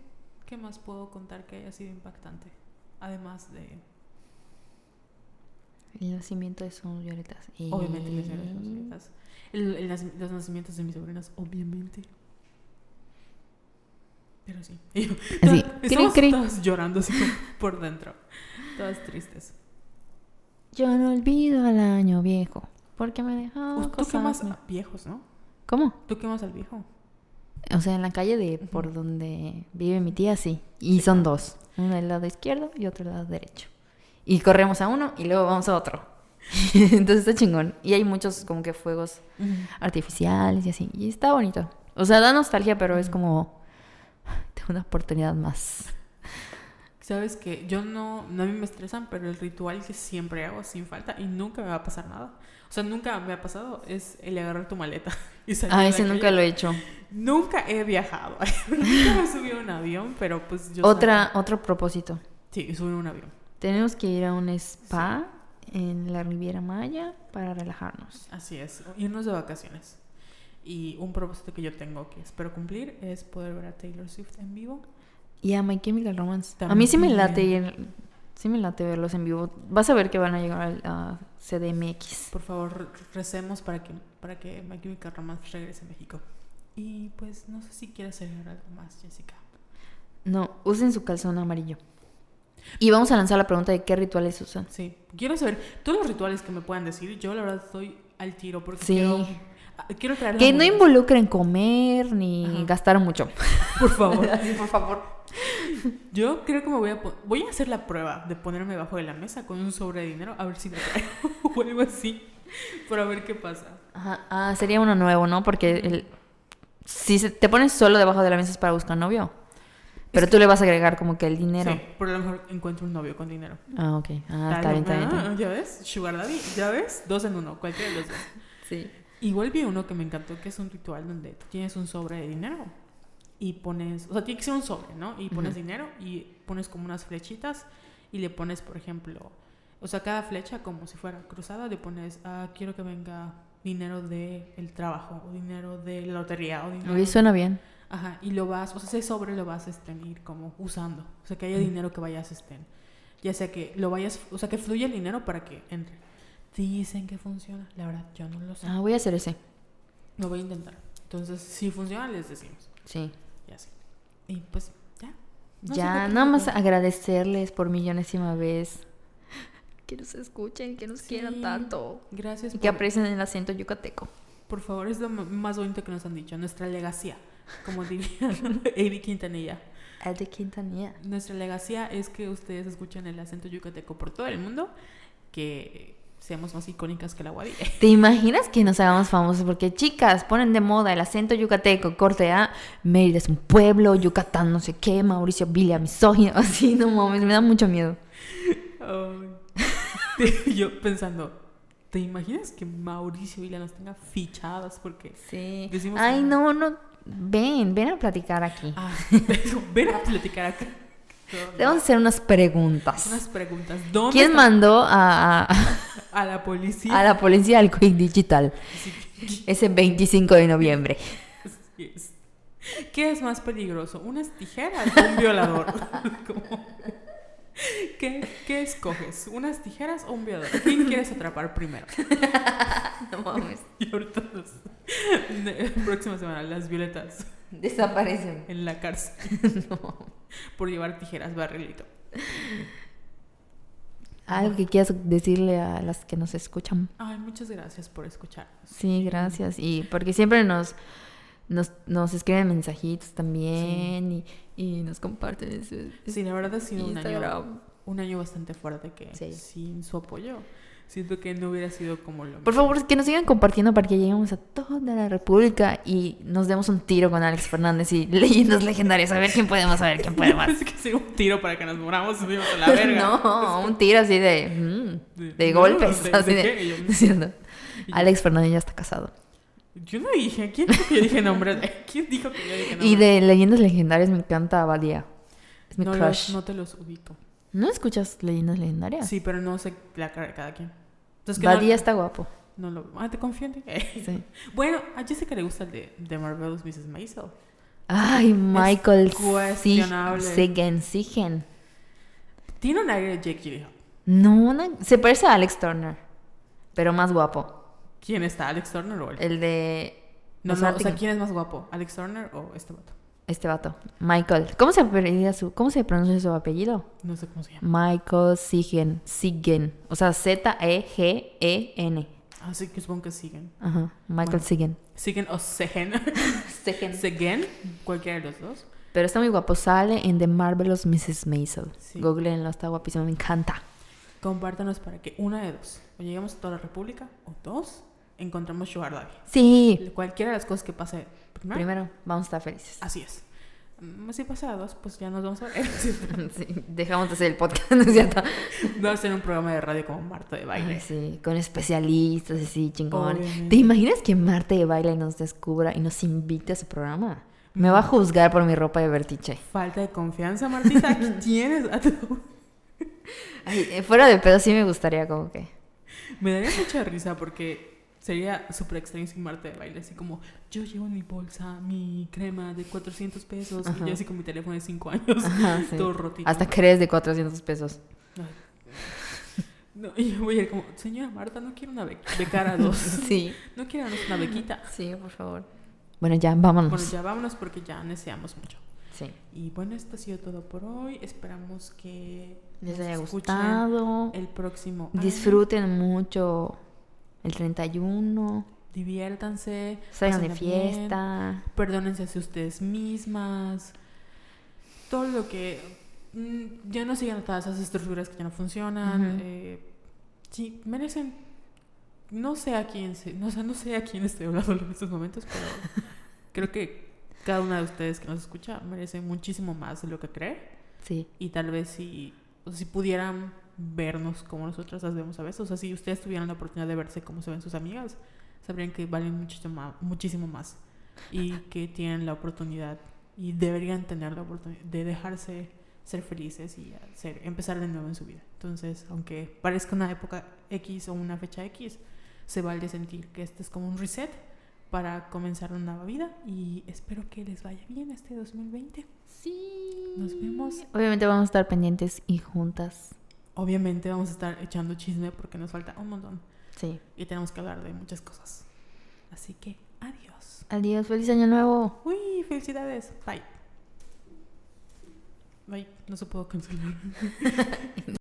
qué más puedo contar que haya sido impactante. Además de, El nacimiento de sus violetas. Y... obviamente, las señoras Rosalitas. El- el nac- los nacimientos de mis sobrinas, obviamente. Pero sí. Así, Estamos cri, cri. todas llorando así por dentro. Todas tristes. Yo no olvido al año viejo. Porque me dejó. Tú cosas quemas a viejos, ¿no? ¿Cómo? Tú quemas al viejo. O sea, en la calle de por donde vive mi tía, sí. Y son dos. Uno del lado izquierdo y otro del lado derecho. Y corremos a uno y luego vamos a otro. Entonces está chingón. Y hay muchos como que fuegos artificiales y así. Y está bonito. O sea, da nostalgia, pero es como... Tengo una oportunidad más. Sabes que yo no, no a mí me estresan, pero el ritual que siempre hago sin falta y nunca me va a pasar nada. O sea, nunca me ha pasado es el agarrar tu maleta y salir Ah, ese nunca lo he hecho. Nunca he viajado. nunca me subí a un avión, pero pues yo Otra, otro propósito. Sí, subí a un avión. Tenemos que ir a un spa en la Riviera Maya para relajarnos. Así es, irnos de vacaciones. Y un propósito que yo tengo que espero cumplir es poder ver a Taylor Swift en vivo. Y a My Chemical Romance. A mí sí me late También. ir- sí me late verlos en vivo. Vas a ver que van a llegar a CDMX. Por favor, recemos para que, para que My Chemical Romance regrese a México. Y pues no sé si quieres agregar algo más, Jessica. No, usen su calzón amarillo. Y vamos a lanzar la pregunta de qué rituales usan. Sí, quiero saber todos los rituales que me puedan decir. Yo la verdad estoy al tiro porque Sí. quiero, ah, quiero traer Que no involucren comer ni Ajá. gastar mucho. Por favor. por favor. Yo creo que me voy a voy a hacer la prueba de ponerme debajo de la mesa con un sobre de dinero a ver si me traigo o algo así para ver qué pasa. Ajá. Ah, sería uno nuevo, ¿no? Porque el, si se- te pones solo debajo de la mesa es para buscar novio. Pero tú le vas a agregar como que el dinero. Sí, por lo mejor encuentro un novio con dinero. Ah, ok. Ah, está Tal- bien, está bien, está ah, bien. Ya ves, Sugar Daddy, ya ves, dos en uno, cualquiera de los dos. Sí. Igual vi uno que me encantó, que es un ritual donde tú tienes un sobre de dinero y pones, o sea, tiene que ser un sobre, ¿no? Y pones Ujú. dinero y pones como unas flechitas y le pones, por ejemplo, o sea, cada flecha como si fuera cruzada, le pones, ah, quiero que venga dinero del el trabajo, o dinero de la lotería, o dinero... Oye, suena bien. Ajá, y lo vas, o sea, ese sobre lo vas este, a ir como usando. O sea, que haya dinero que vayas este, Ya sea que lo vayas, o sea, que fluya el dinero para que entre. Dicen que funciona, la verdad, yo no lo sé. Ah, voy a hacer ese. Lo voy a intentar. Entonces, si funciona, les decimos. Sí. Y así. Y pues, ya. No ya, nada más agradecerles por millonésima vez. Que nos escuchen, que nos Sí. quieran tanto. Gracias Y que aprecien el acento yucateco. por favor, es lo más bonito que nos han dicho. Nuestra legacía, como diría Avi Quintanilla. El de Quintanilla. Nuestra legacía es que ustedes escuchen el acento yucateco por todo el mundo, que seamos más icónicas que la Wadi. ¿Te imaginas que nos hagamos famosos? Porque chicas ponen de moda el acento yucateco, corte A, Mérida es un pueblo, Yucatán no sé qué, Mauricio Villa misógino, así, no mames, me da mucho miedo. Yo pensando, ¿te imaginas que Mauricio Villa nos tenga fichadas? Porque Sí. Decimos Ay, no, no, ven, ven a platicar aquí. Ah, ven a platicar acá. Debemos hacer unas preguntas. Unas preguntas. ¿Dónde ¿Quién está- mandó a, a- A la policía. a la policía al Quick Digital Sí, ese 25 de noviembre? así es. ¿Qué es más peligroso? ¿Unas tijeras o un violador? Como- ¿Qué, ¿Qué escoges? ¿Unas tijeras o un violador? ¿Quién quieres atrapar primero? No mames. Y ahorita los- ne- próxima semana, las violetas Desaparecen. en la cárcel por llevar tijeras, barrilito. Algo que quieras decirle a las que nos escuchan. Ay, muchas gracias por escuchar. Sí, gracias. Y porque siempre nos, nos, nos escriben mensajitos también y, y nos comparten eso. Sí, la verdad ha sido un año, un año bastante fuerte que Sí. sin su apoyo siento que no hubiera sido como lo Por favor, que nos sigan compartiendo para que lleguemos a toda la República y nos demos un tiro con Alex Fernández y leyendas legendarias. A ver quién podemos, a ver quién puede más. Pensé que sería un tiro para que nos moramos fuimos a la verga. No, un tiro así de, mm, De- de no, golpes. ¿de- así de de- ¿no es Alex Fernández ya está casado. Yo no dije, ¿quién dijo que yo dije nombres? ¿Quién dijo que yo dije nombres? Y de leyendas legendarias me encanta Badía. Es mi no, crush. los- no te los ubico. ¿No escuchas leyendas legendarias? Sí, pero no sé la cara de cada quien. Entonces, que Badía no, está guapo. no lo... Ah, te confío en ti. Sí. Bueno, a Jessica le gusta el de, de Marvelous Mrs. Maisel. Ay, Michael cuestionable. Sigen, Sigen. Tiene un aire de Jake Gyllenhaal. No, no, se parece a Alex Turner, pero más guapo. ¿Quién está? ¿Alex Turner o él? El de No, no, o sea, ¿quién es más guapo? ¿Alex Turner o este vato? este vato, Michael. ¿Cómo se su, cómo se pronuncia su apellido? No sé cómo se llama. Michael Sigen, Sigen, o sea, Z E G E N. Así que supongo que siguen. Ajá, Michael Bueno. Sigen. Siguen o Segen. Sigen. Segen, cualquiera de los dos. Pero está muy guapo, sale en The Marvelous Mrs. Maisel. Sí. Googleenlo, está guapísimo, me encanta. Compártanos para que una de dos, o lleguemos a toda la República, o dos, encontremos Sugar Daddy. Sí, Cualquiera de las cosas que pase primero, primero vamos a estar felices. así es. Mm, Si pasa dos, pues ya nos vamos a ver. Sí, dejamos de hacer el podcast, ¿no es cierto? No ser un programa de radio como Marta de baile. Ay, sí, con especialistas así, chingón. Obviamente. ¿Te imaginas que Marta de Baile nos descubra y nos invite a su programa? Me va a juzgar por mi ropa de Bertiche. Falta de confianza, Martita. Aquí tienes. a tu- Ay, eh, fuera de pedo sí me gustaría como que... Me daría mucha risa porque sería súper extraño sin Marta de baile. Así como, yo llevo en mi bolsa mi crema de 400 pesos Ajá. y yo así con mi teléfono de 5 años, Ajá, sí. todo rotito. Hasta crees de 400 pesos. No, y yo voy a ir como, señora Marta, no quiero una be becar a dos. Sí. No quiero una bequita. Sí, por favor. Bueno, ya, vámonos. Bueno, ya vámonos porque ya deseamos mucho. Sí. Y bueno, esto ha sido todo por hoy. Esperamos que Les haya gustado. el próximo año. Disfruten mucho el 31. Diviértanse. Salgan de bien, fiesta. Perdónense a ustedes mismas. Todo lo que. mm, Ya no sigan todas esas estructuras que ya no funcionan. Eh, sí, merecen. No sé a quién se, no sé, no sé a quién estoy hablando en estos momentos, pero creo que cada una de ustedes que nos escucha merece muchísimo más de lo que cree. Sí. Y tal vez si, o si pudieran vernos como nosotras las vemos a veces, o sea, si ustedes tuvieran la oportunidad de verse como se ven sus amigas, sabrían que valen muchísimo más, muchísimo más y que tienen la oportunidad y deberían tener la oportunidad de dejarse ser felices y hacer, empezar de nuevo en su vida. Entonces, aunque parezca una época X o una fecha X, se vale sentir que este es como un reset para comenzar una nueva vida y espero que les vaya bien este 2020. Sí. Nos vemos. Obviamente vamos a estar pendientes y juntas. Obviamente vamos a estar echando chisme porque nos falta un montón Sí. y tenemos que hablar de muchas cosas. Así que adiós. Adiós, feliz año nuevo. Uy, felicidades. Bye. Bye, no se pudo cancelar.